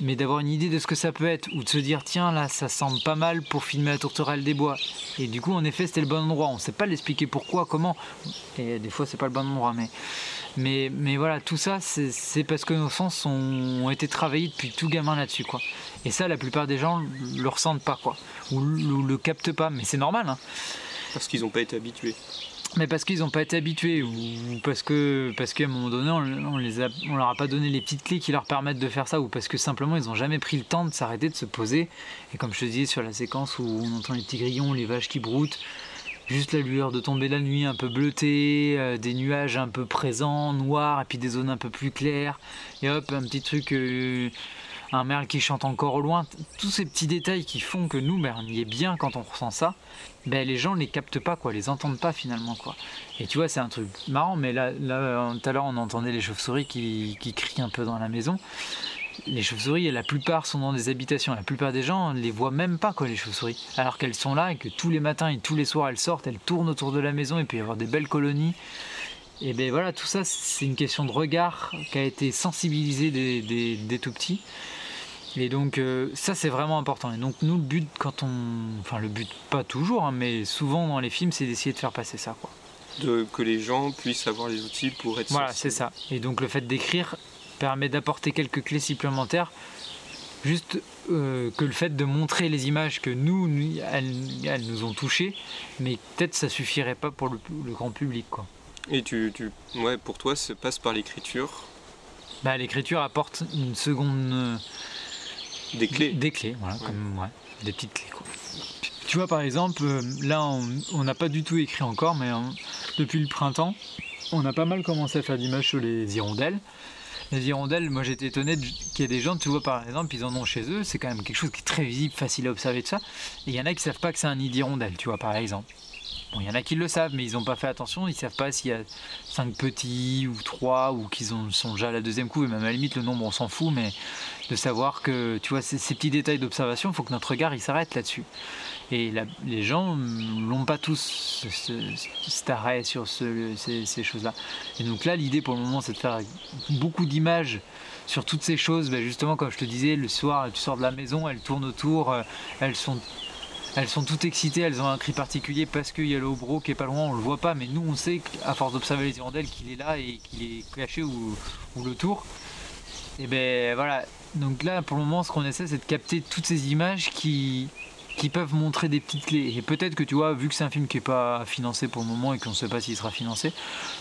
mais d'avoir une idée de ce que ça peut être, ou de se dire tiens là ça semble pas mal pour filmer la tourterelle des bois. Et du coup en effet c'était le bon endroit. On ne sait pas l'expliquer pourquoi, comment. Et des fois c'est pas le bon endroit, mais mais, mais voilà, tout ça, c'est parce que nos sens ont, été travaillés depuis tout gamin là-dessus, quoi. Et ça, la plupart des gens le ressentent pas, quoi. Ou, le captent pas, mais c'est normal, hein. Parce qu'ils n'ont pas été habitués. Mais parce qu'ils n'ont pas été habitués, ou parce que parce qu'à un moment donné, on, les on leur a pas donné les petites clés qui leur permettent de faire ça, ou parce que simplement ils n'ont jamais pris le temps de s'arrêter, de se poser. Et comme je te disais sur la séquence où on entend les petits grillons, les vaches qui broutent, juste la lueur de tomber la nuit un peu bleutée, euh, des nuages un peu présents, noirs, et puis des zones un peu plus claires, et hop, un petit truc, euh, un merle qui chante encore au loin, tous ces petits détails qui font que nous, ben, on y est bien quand on ressent ça, ben, les gens les captent pas, quoi, les entendent pas finalement. quoi. Et tu vois, c'est un truc marrant, mais là, là tout à l'heure, on entendait les chauves-souris qui, qui crient un peu dans la maison les chauves-souris, la plupart sont dans des habitations. La plupart des gens ne les voient même pas, quoi, les chauves-souris. Alors qu'elles sont là et que tous les matins et tous les soirs, elles sortent, elles tournent autour de la maison et puis y avoir des belles colonies. Et ben voilà, tout ça, c'est une question de regard qui a été sensibilisé des, tout petits. Et donc euh, ça c'est vraiment important. Et donc nous le but quand on, enfin le but pas toujours, hein, mais souvent dans les films, c'est d'essayer de faire passer ça, quoi. De, que les gens puissent avoir les outils pour être. Voilà, c'est ça. Et donc le fait d'écrire, permet d'apporter quelques clés supplémentaires. Juste euh, que le fait de montrer les images que nous, elles, nous ont touchés, mais peut-être ça suffirait pas pour le, grand public. Quoi. Et tu, tu, ouais, pour toi, ça passe par l'écriture bah, L'écriture apporte une seconde. Euh, des clés Des clés, voilà, Comme, ouais, des petites clés. Quoi. Tu vois, par exemple, euh, là, on n'a pas du tout écrit encore, mais depuis le printemps, on a pas mal commencé à faire d'images sur les hirondelles. Les hirondelles, moi j'étais étonné qu'il y ait des gens, tu vois par exemple, ils en ont chez eux, c'est quand même quelque chose qui est très visible, facile à observer de ça. Et il y en a qui savent pas que c'est un nid d'hirondelle, tu vois par exemple. Bon, il y en a qui le savent, mais ils n'ont pas fait attention, ils savent pas s'il y a 5 petits ou 3 ou qu'ils sont déjà à la deuxième couve, et même à la limite le nombre on s'en fout, mais de savoir que tu vois ces, petits détails d'observation, il faut que notre regard il s'arrête là-dessus. Et les gens n'ont pas tous cet arrêt sur ces, choses-là. Et donc là, l'idée pour le moment, c'est de faire beaucoup d'images sur toutes ces choses. Ben justement, comme je te disais, le soir, tu sors de la maison, elles tournent autour, euh, elles sont toutes excitées, elles ont un cri particulier parce qu'il y a le hobro qui est pas loin, on le voit pas, mais nous on sait qu'à force d'observer les hirondelles qu'il est là et qu'il est caché ou, ou le tour. Et ben voilà, donc là pour le moment ce qu'on essaie c'est de capter toutes ces images qui, qui peuvent montrer des petites clés. Et peut-être que tu vois, vu que c'est un film qui n'est pas financé pour le moment et qu'on ne sait pas s'il sera financé,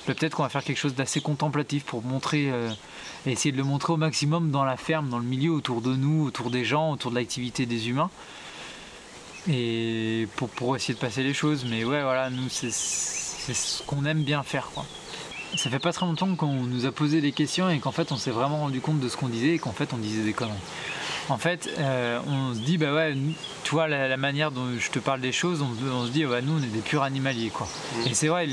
bah, peut-être qu'on va faire quelque chose d'assez contemplatif pour montrer, euh, essayer de le montrer au maximum dans la ferme, dans le milieu, autour de nous, autour des gens, autour de l'activité des humains. Et pour, pour essayer de passer les choses. Mais ouais, voilà, nous, c'est ce qu'on aime bien faire. Quoi. Ça fait pas très longtemps qu'on nous a posé des questions et qu'en fait, on s'est vraiment rendu compte de ce qu'on disait et qu'en fait, on disait des conneries en fait, euh, on se dit, bah ouais, tu vois, la, manière dont je te parle des choses, on, se dit, bah, nous, on est des purs animaliers, quoi. Mm. Et c'est vrai,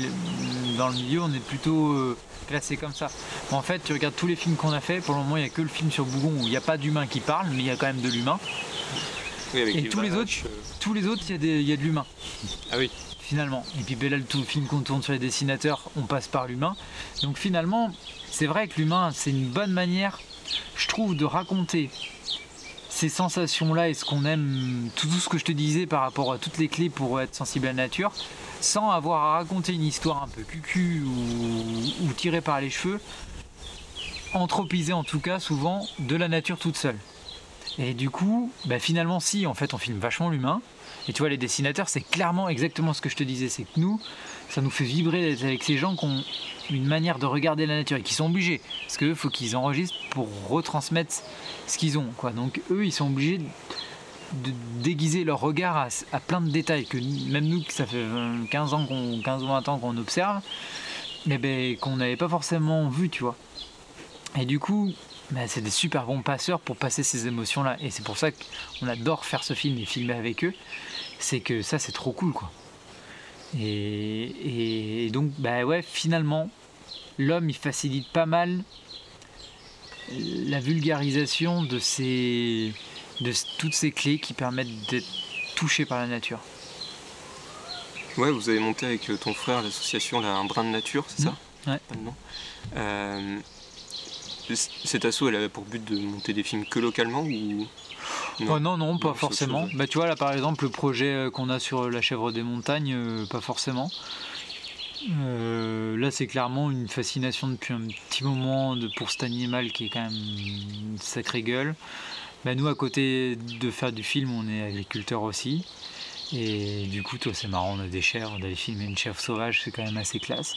dans le milieu, on est plutôt euh, classé comme ça. en fait, tu regardes tous les films qu'on a fait, pour le moment, il n'y a que le film sur Bougon où il n'y a pas d'humain qui parle, mais il y a quand même de l'humain. et tous les, autres, euh. tous les autres, il y, a de l'humain. Ah oui finalement. Et puis là, tout le film qu'on tourne sur les dessinateurs, on passe par l'humain. Donc finalement, c'est vrai que l'humain, c'est une bonne manière, je trouve, de raconter ces sensations-là et ce qu'on aime, tout, ce que je te disais par rapport à toutes les clés pour être sensible à la nature, sans avoir à raconter une histoire un peu cucu ou, ou tirée par les cheveux, anthropisée en tout cas souvent de la nature toute seule. Et du coup, bah finalement si, en fait on filme vachement l'humain, et tu vois, les dessinateurs, c'est clairement exactement ce que je te disais. C'est que nous, ça nous fait vibrer avec ces gens qui ont une manière de regarder la nature et qui sont obligés. Parce qu'eux, faut qu'ils enregistrent pour retransmettre ce qu'ils ont. Donc eux, ils sont obligés de déguiser leur regard à, plein de détails que même nous, ça fait 15 ans, qu'on, 15 ou 20 ans qu'on observe, mais ben, qu'on n'avait pas forcément vu, tu vois. Et du coup, ben, c'est des super bons passeurs pour passer ces émotions-là. Et c'est pour ça qu'on adore faire ce film et filmer avec eux c'est que ça c'est trop cool quoi. Et, donc bah ouais finalement l'homme il facilite pas mal la vulgarisation de ces de toutes ces clés qui permettent d'être touché par la nature. Ouais, vous avez monté avec ton frère l'association Un brin de nature, c'est ça? Ouais. Euh, cet assaut, elle avait pour but de monter des films que localement ou non, non, non, pas forcément. Bah, tu vois, là par exemple, le projet euh, qu'on a sur la chèvre des montagnes, euh, pas forcément. Euh, là, c'est clairement une fascination depuis un petit moment de, pour cet animal qui est quand même une sacrée gueule. Bah, nous, à côté de faire du film, on est agriculteur aussi. Et du coup, toi, c'est marrant, on a des chèvres, d'aller filmer une chèvre sauvage, c'est quand même assez classe.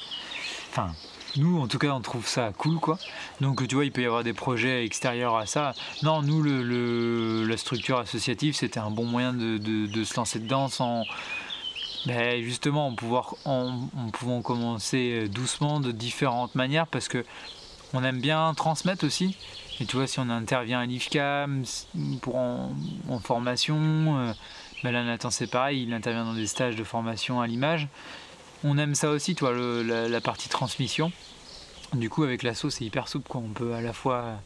Enfin, nous, en tout cas, on trouve ça cool, quoi. Donc, tu vois, il peut y avoir des projets extérieurs à ça. Non, nous, la structure associative, c'était un bon moyen de, se lancer dedans sans. Ben, justement, en, pouvoir, en, pouvant commencer doucement de différentes manières parce que on aime bien transmettre aussi. Et tu vois, si on intervient à l'IFCAM pour en, formation, euh, ben là Nathan c'est pareil, il intervient dans des stages de formation à l'image on aime ça aussi, toi, la, partie transmission. Du coup, avec l'assaut, c'est hyper souple. Quoi. On peut à la fois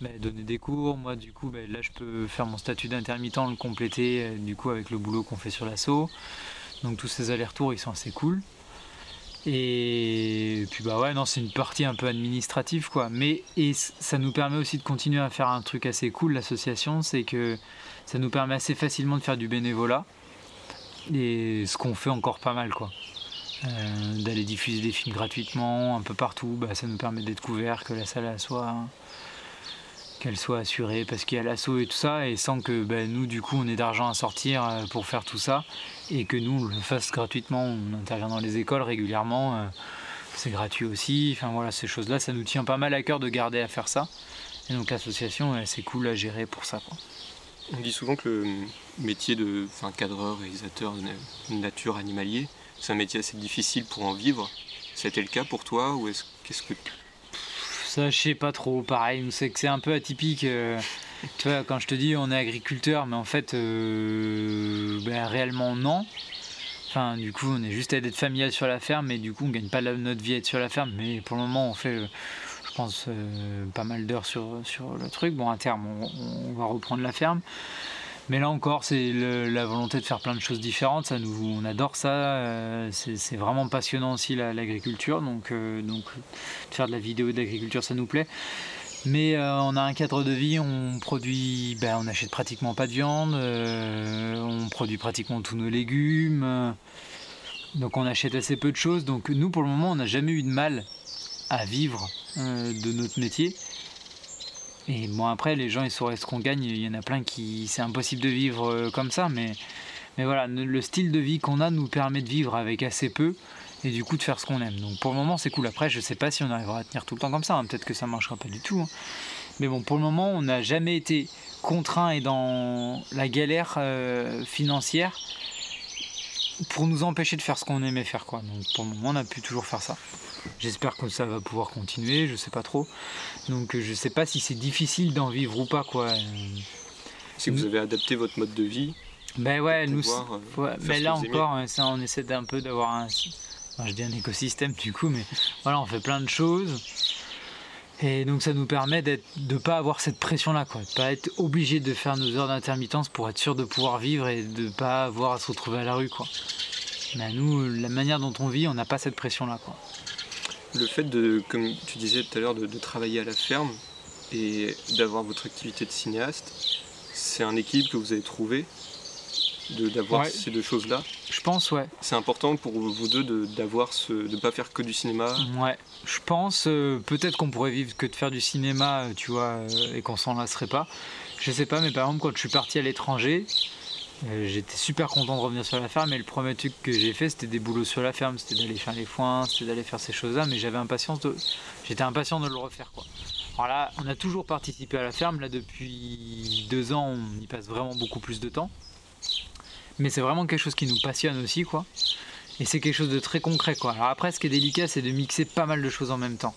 bah, donner des cours. Moi, du coup, bah, là, je peux faire mon statut d'intermittent, le compléter, euh, du coup, avec le boulot qu'on fait sur l'assaut. Donc, tous ces allers-retours, ils sont assez cool. Et puis, bah ouais, non, c'est une partie un peu administrative, quoi. Mais et ça nous permet aussi de continuer à faire un truc assez cool, l'association, c'est que ça nous permet assez facilement de faire du bénévolat. Et ce qu'on fait encore pas mal, quoi. Euh, d'aller diffuser des films gratuitement un peu partout, bah, ça nous permet d'être couverts, que la salle soit qu'elle soit assurée parce qu'il y a l'assaut et tout ça, et sans que bah, nous du coup on ait d'argent à sortir euh, pour faire tout ça, et que nous on le fasse gratuitement, on intervient dans les écoles régulièrement, euh, c'est gratuit aussi, enfin voilà ces choses là, ça nous tient pas mal à cœur de garder à faire ça, et donc l'association c'est cool à gérer pour ça. On dit souvent que le métier de cadreur, réalisateur de nature animalier, c'est un métier assez difficile pour en vivre. C'était le cas pour toi ou est-ce qu'est-ce que ça je sais pas trop. Pareil c'est que c'est un peu atypique euh, tu vois quand je te dis on est agriculteur mais en fait euh, ben, réellement non. Enfin du coup on est juste à être familial sur la ferme mais du coup on gagne pas notre vie à être sur la ferme. Mais pour le moment on fait euh, je pense pas mal d'heures sur, sur le truc. Bon à terme on va reprendre la ferme mais là encore, c'est la volonté de faire plein de choses différentes. Ça on adore ça. Euh, c'est vraiment passionnant aussi l'agriculture. donc, euh, faire de la vidéo d'agriculture, ça nous plaît. Mais euh, on a un cadre de vie, on produit, ben, on pratiquement pas de viande, on produit pratiquement tous nos légumes, donc on achète assez peu de choses. Donc nous, pour le moment, on n'a jamais eu de mal à vivre de notre métier. Et bon, après, les gens, ils sauraient ce qu'on gagne. Il y en a plein qui. C'est impossible de vivre euh, comme ça, mais, mais voilà, le style de vie qu'on a nous permet de vivre avec assez peu et du coup de faire ce qu'on aime. Donc pour le moment, c'est cool. Après, je sais pas si on arrivera à tenir tout le temps comme ça. Hein. Peut-être que ça marchera pas du tout. Hein. Mais bon, pour le moment, on n'a jamais été contraint et dans la galère euh, financière pour nous empêcher de faire ce qu'on aimait faire. Quoi. Donc pour le moment, on a pu toujours faire ça. J'espère que ça va pouvoir continuer, je sais pas trop. Donc je sais pas si c'est difficile d'en vivre ou pas. quoi. Si vous avez adapté votre mode de vie. Ben ouais, nous. Euh, ben là encore, ça, on essaie un peu d'avoir un. je dis un écosystème du coup, mais voilà, on fait plein de choses. Et donc ça nous permet de ne pas avoir cette pression-là, quoi. De pas être obligé de faire nos heures d'intermittence pour être sûr de pouvoir vivre et de ne pas avoir à se retrouver à la rue, quoi. Mais nous, la manière dont on vit, on n'a pas cette pression-là, quoi. Le fait de, comme tu disais tout à l'heure, de, travailler à la ferme et d'avoir votre activité de cinéaste, c'est un équilibre que vous avez trouvé d'avoir ces deux choses-là Je pense, ouais. C'est important pour vous deux de d'avoir ce, de pas faire que du cinéma. Ouais, je pense. Euh, peut-être qu'on pourrait vivre que de faire du cinéma, euh, tu vois, euh, et qu'on s'en lasserait pas. Je sais pas, mais par exemple, quand je suis parti à l'étranger, j'étais super content de revenir sur la ferme. Mais le premier truc que j'ai fait, c'était des boulots sur la ferme, c'était d'aller faire les foins, c'était d'aller faire ces choses-là. Mais j'avais impatience de, j'étais impatient de le refaire, quoi. Alors là, on a toujours participé à la ferme. Là, depuis deux ans, on y passe vraiment beaucoup plus de temps mais c'est vraiment quelque chose qui nous passionne aussi, quoi. Et c'est quelque chose de très concret, quoi. Alors après, ce qui est délicat, c'est de mixer pas mal de choses en même temps.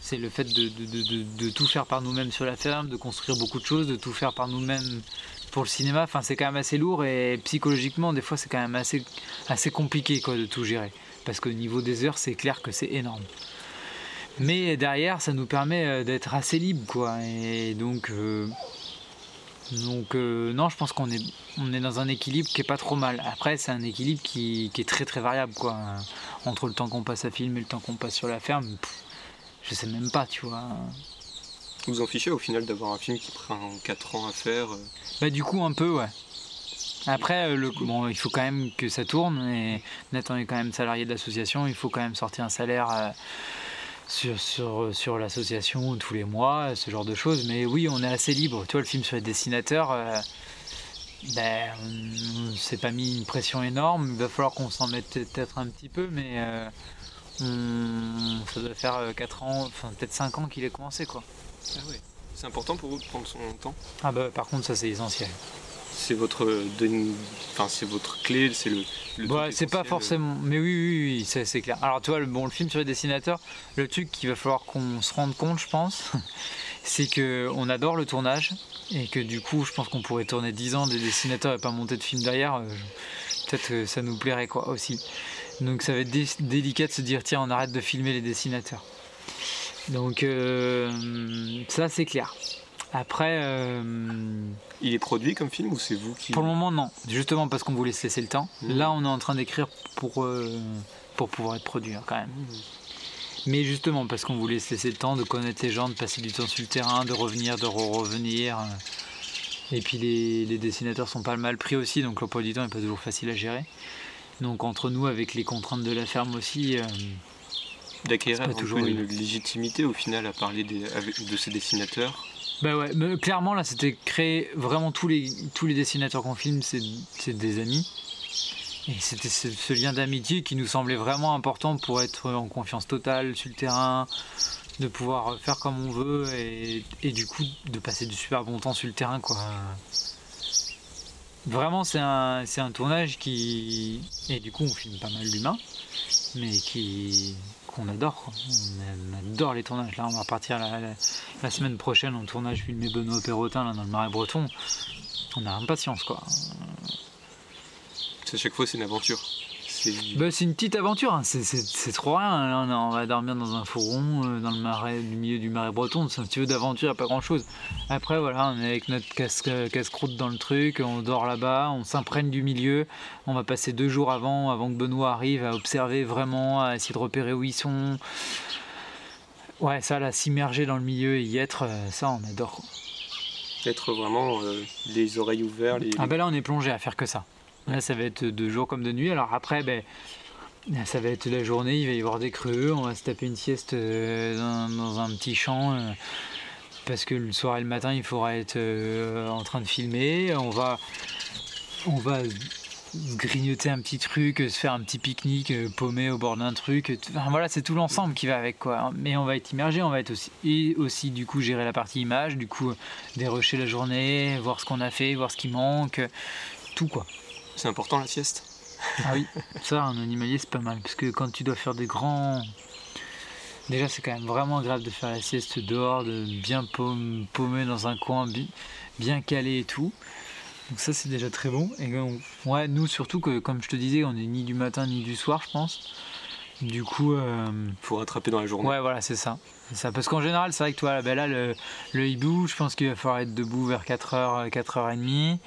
C'est le fait de, tout faire par nous-mêmes sur la ferme, de construire beaucoup de choses, de tout faire par nous-mêmes pour le cinéma. Enfin, c'est quand même assez lourd et psychologiquement, des fois, c'est quand même assez, compliqué, quoi, de tout gérer. Parce qu'au niveau des heures, c'est clair que c'est énorme. Mais derrière, ça nous permet euh, d'être assez libre, quoi. Et donc, euh, donc euh, non, je pense qu'on est, on est dans un équilibre qui est pas trop mal. Après, c'est un équilibre qui, est très très variable quoi. Entre le temps qu'on passe à filmer et le temps qu'on passe sur la ferme, je sais même pas, tu vois. Vous en fichez au final d'avoir un film qui prend 4 ans à faire euh Bah du coup un peu ouais. Après, euh, le, bon, il faut quand même que ça tourne et Nathan est quand même salarié de l'association, il faut quand même sortir un salaire sur, sur, sur l'association tous les mois, ce genre de choses. Mais oui, on est assez libre. Tu vois, le film sur les dessinateurs, euh, ben, on s'est pas mis une pression énorme. Il va falloir qu'on s'en mette peut-être un petit peu, mais euh, ça doit faire 4 euh, ans, enfin peut-être 5 ans qu'il ait commencé. quoi. Ah C'est important pour vous de prendre son temps? Ah bah par contre ça c'est essentiel c'est votre, enfin c'est votre clé, c'est le. le c'est pas forcément, mais oui, oui, oui, c'est clair. Alors tu vois, le, bon, le film sur les dessinateurs, le truc qu'il va falloir qu'on se rende compte, je pense, c'est que on adore le tournage et que du coup, je pense qu'on pourrait tourner 10 ans des dessinateurs et pas monter de film derrière. Euh, peut-être que ça nous plairait quoi aussi. Donc ça va être délicat de se dire tiens, on arrête de filmer les dessinateurs. Donc euh, ça c'est clair. Après. Euh, il est produit comme film ou c'est vous qui. Pour le moment, non. Justement parce qu'on voulait se laisser le temps. Mmh. Là, on est en train d'écrire pour, euh, pour pouvoir être produit hein, quand même. Mmh. Mais justement parce qu'on voulait se laisser le temps de connaître les gens, de passer du temps sur le terrain, de revenir, de revenir. Et puis les, les, dessinateurs sont pas mal pris aussi, donc l'emploi du temps n'est pas toujours facile à gérer. Donc entre nous, avec les contraintes de la ferme aussi. Euh, D'acquérir toujours une légitimité au final à parler de ces dessinateurs bah ouais, clairement là c'était créé vraiment tous les, tous les dessinateurs qu'on filme, c'est des amis. Et c'était ce, lien d'amitié qui nous semblait vraiment important pour être en confiance totale sur le terrain, de pouvoir faire comme on veut et, et du coup de passer du super bon temps sur le terrain quoi. Vraiment c'est un, un tournage qui... Et du coup on filme pas mal d'humains, mais qui, on adore. On adore les tournages. Là, on va partir la, semaine prochaine en tournage filmé Benoît Perrotin là, dans le Marais Breton. On a impatience quoi. À chaque fois, c'est une aventure. Bah, c'est une petite aventure, hein. c'est trop rien. Hein. on, va dormir dans un fourron, euh, dans le marais, du milieu du marais breton. C'est un petit peu d'aventure, pas grand chose. Après, voilà, on est avec notre casse-croûte dans le truc, on dort là-bas, on s'imprègne du milieu. On va passer deux jours avant, avant que Benoît arrive, à observer vraiment, à essayer de repérer où ils sont. Ouais, ça, là, s'immerger dans le milieu et y être, euh, ça, on adore. Être vraiment euh, les oreilles ouvertes. Ah, ben là, on est plongé à faire que ça. Là, ça va être de jour comme de nuit. Alors après, ben, ça va être la journée, il va y avoir des creux, on va se taper une sieste euh, dans, un petit champ. Euh, parce que le soir et le matin, il faudra être euh, en train de filmer. On va, on va grignoter un petit truc, se faire un petit pique-nique paumé au bord d'un truc. Voilà, c'est tout l'ensemble qui va avec quoi. Mais on va être immergé, on va être aussi et aussi du coup gérer la partie image, du coup dérocher la journée, voir ce qu'on a fait, voir ce qui manque, tout quoi. C'est important la sieste. Ah oui, ça un animalier c'est pas mal parce que quand tu dois faire des grands Déjà, c'est quand même vraiment agréable de faire la sieste dehors, de bien paumer dans un coin, bien calé et tout. Donc ça, c'est déjà très bon. Et ouais, nous surtout que, comme je te disais, on est ni du matin ni du soir, je pense. Du coup, euh... faut rattraper dans la journée. Ouais, voilà, c'est ça. ça. Parce qu'en général, c'est vrai que toi, ben là, le, le hibou, je pense qu'il va falloir être debout vers 4h, 4h30.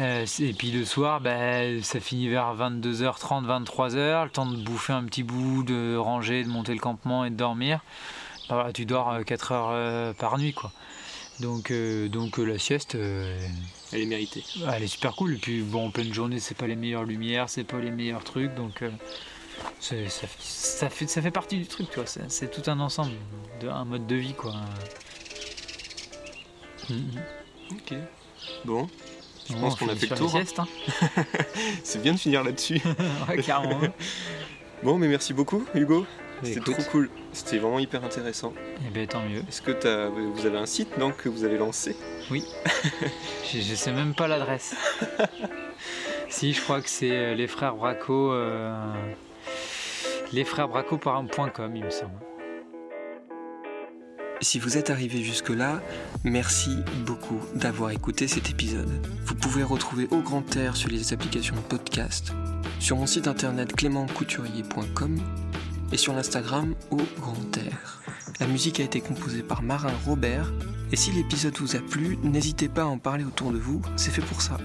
Euh, et puis le soir, ben, ça finit vers 22h30, 23h, le temps de bouffer un petit bout, de ranger, de monter le campement et de dormir. Ben tu dors 4 euh, heures euh, par nuit. quoi. Donc, donc la sieste, elle est méritée. Elle est super cool. Et puis bon, en pleine journée, c'est pas les meilleures lumières, c'est pas les meilleurs trucs. Donc ça, ça, fait, ça fait partie du truc, tu vois. C'est tout un ensemble, de, un mode de vie. quoi. Ok. Bon, je pense qu'on a fait le tour. Hein. c'est bien de finir là-dessus. ouais, carrément. bon, mais merci beaucoup, Hugo. C'était trop cool. C'était vraiment hyper intéressant. Et eh bien, tant mieux. Est-ce que vous avez un site donc que vous avez lancé Oui. je, sais même pas l'adresse. si, je crois que c'est euh, les frères Braco. Euh... Les frères Braco il me semble. Si vous êtes arrivé jusque-là, merci beaucoup d'avoir écouté cet épisode. Vous pouvez retrouver Au Grand Air sur les applications podcast, sur mon site internet clémentcouturier.com et sur l'Instagram Au Grand Air. La musique a été composée par Marin Robert et si l'épisode vous a plu, n'hésitez pas à en parler autour de vous, c'est fait pour ça.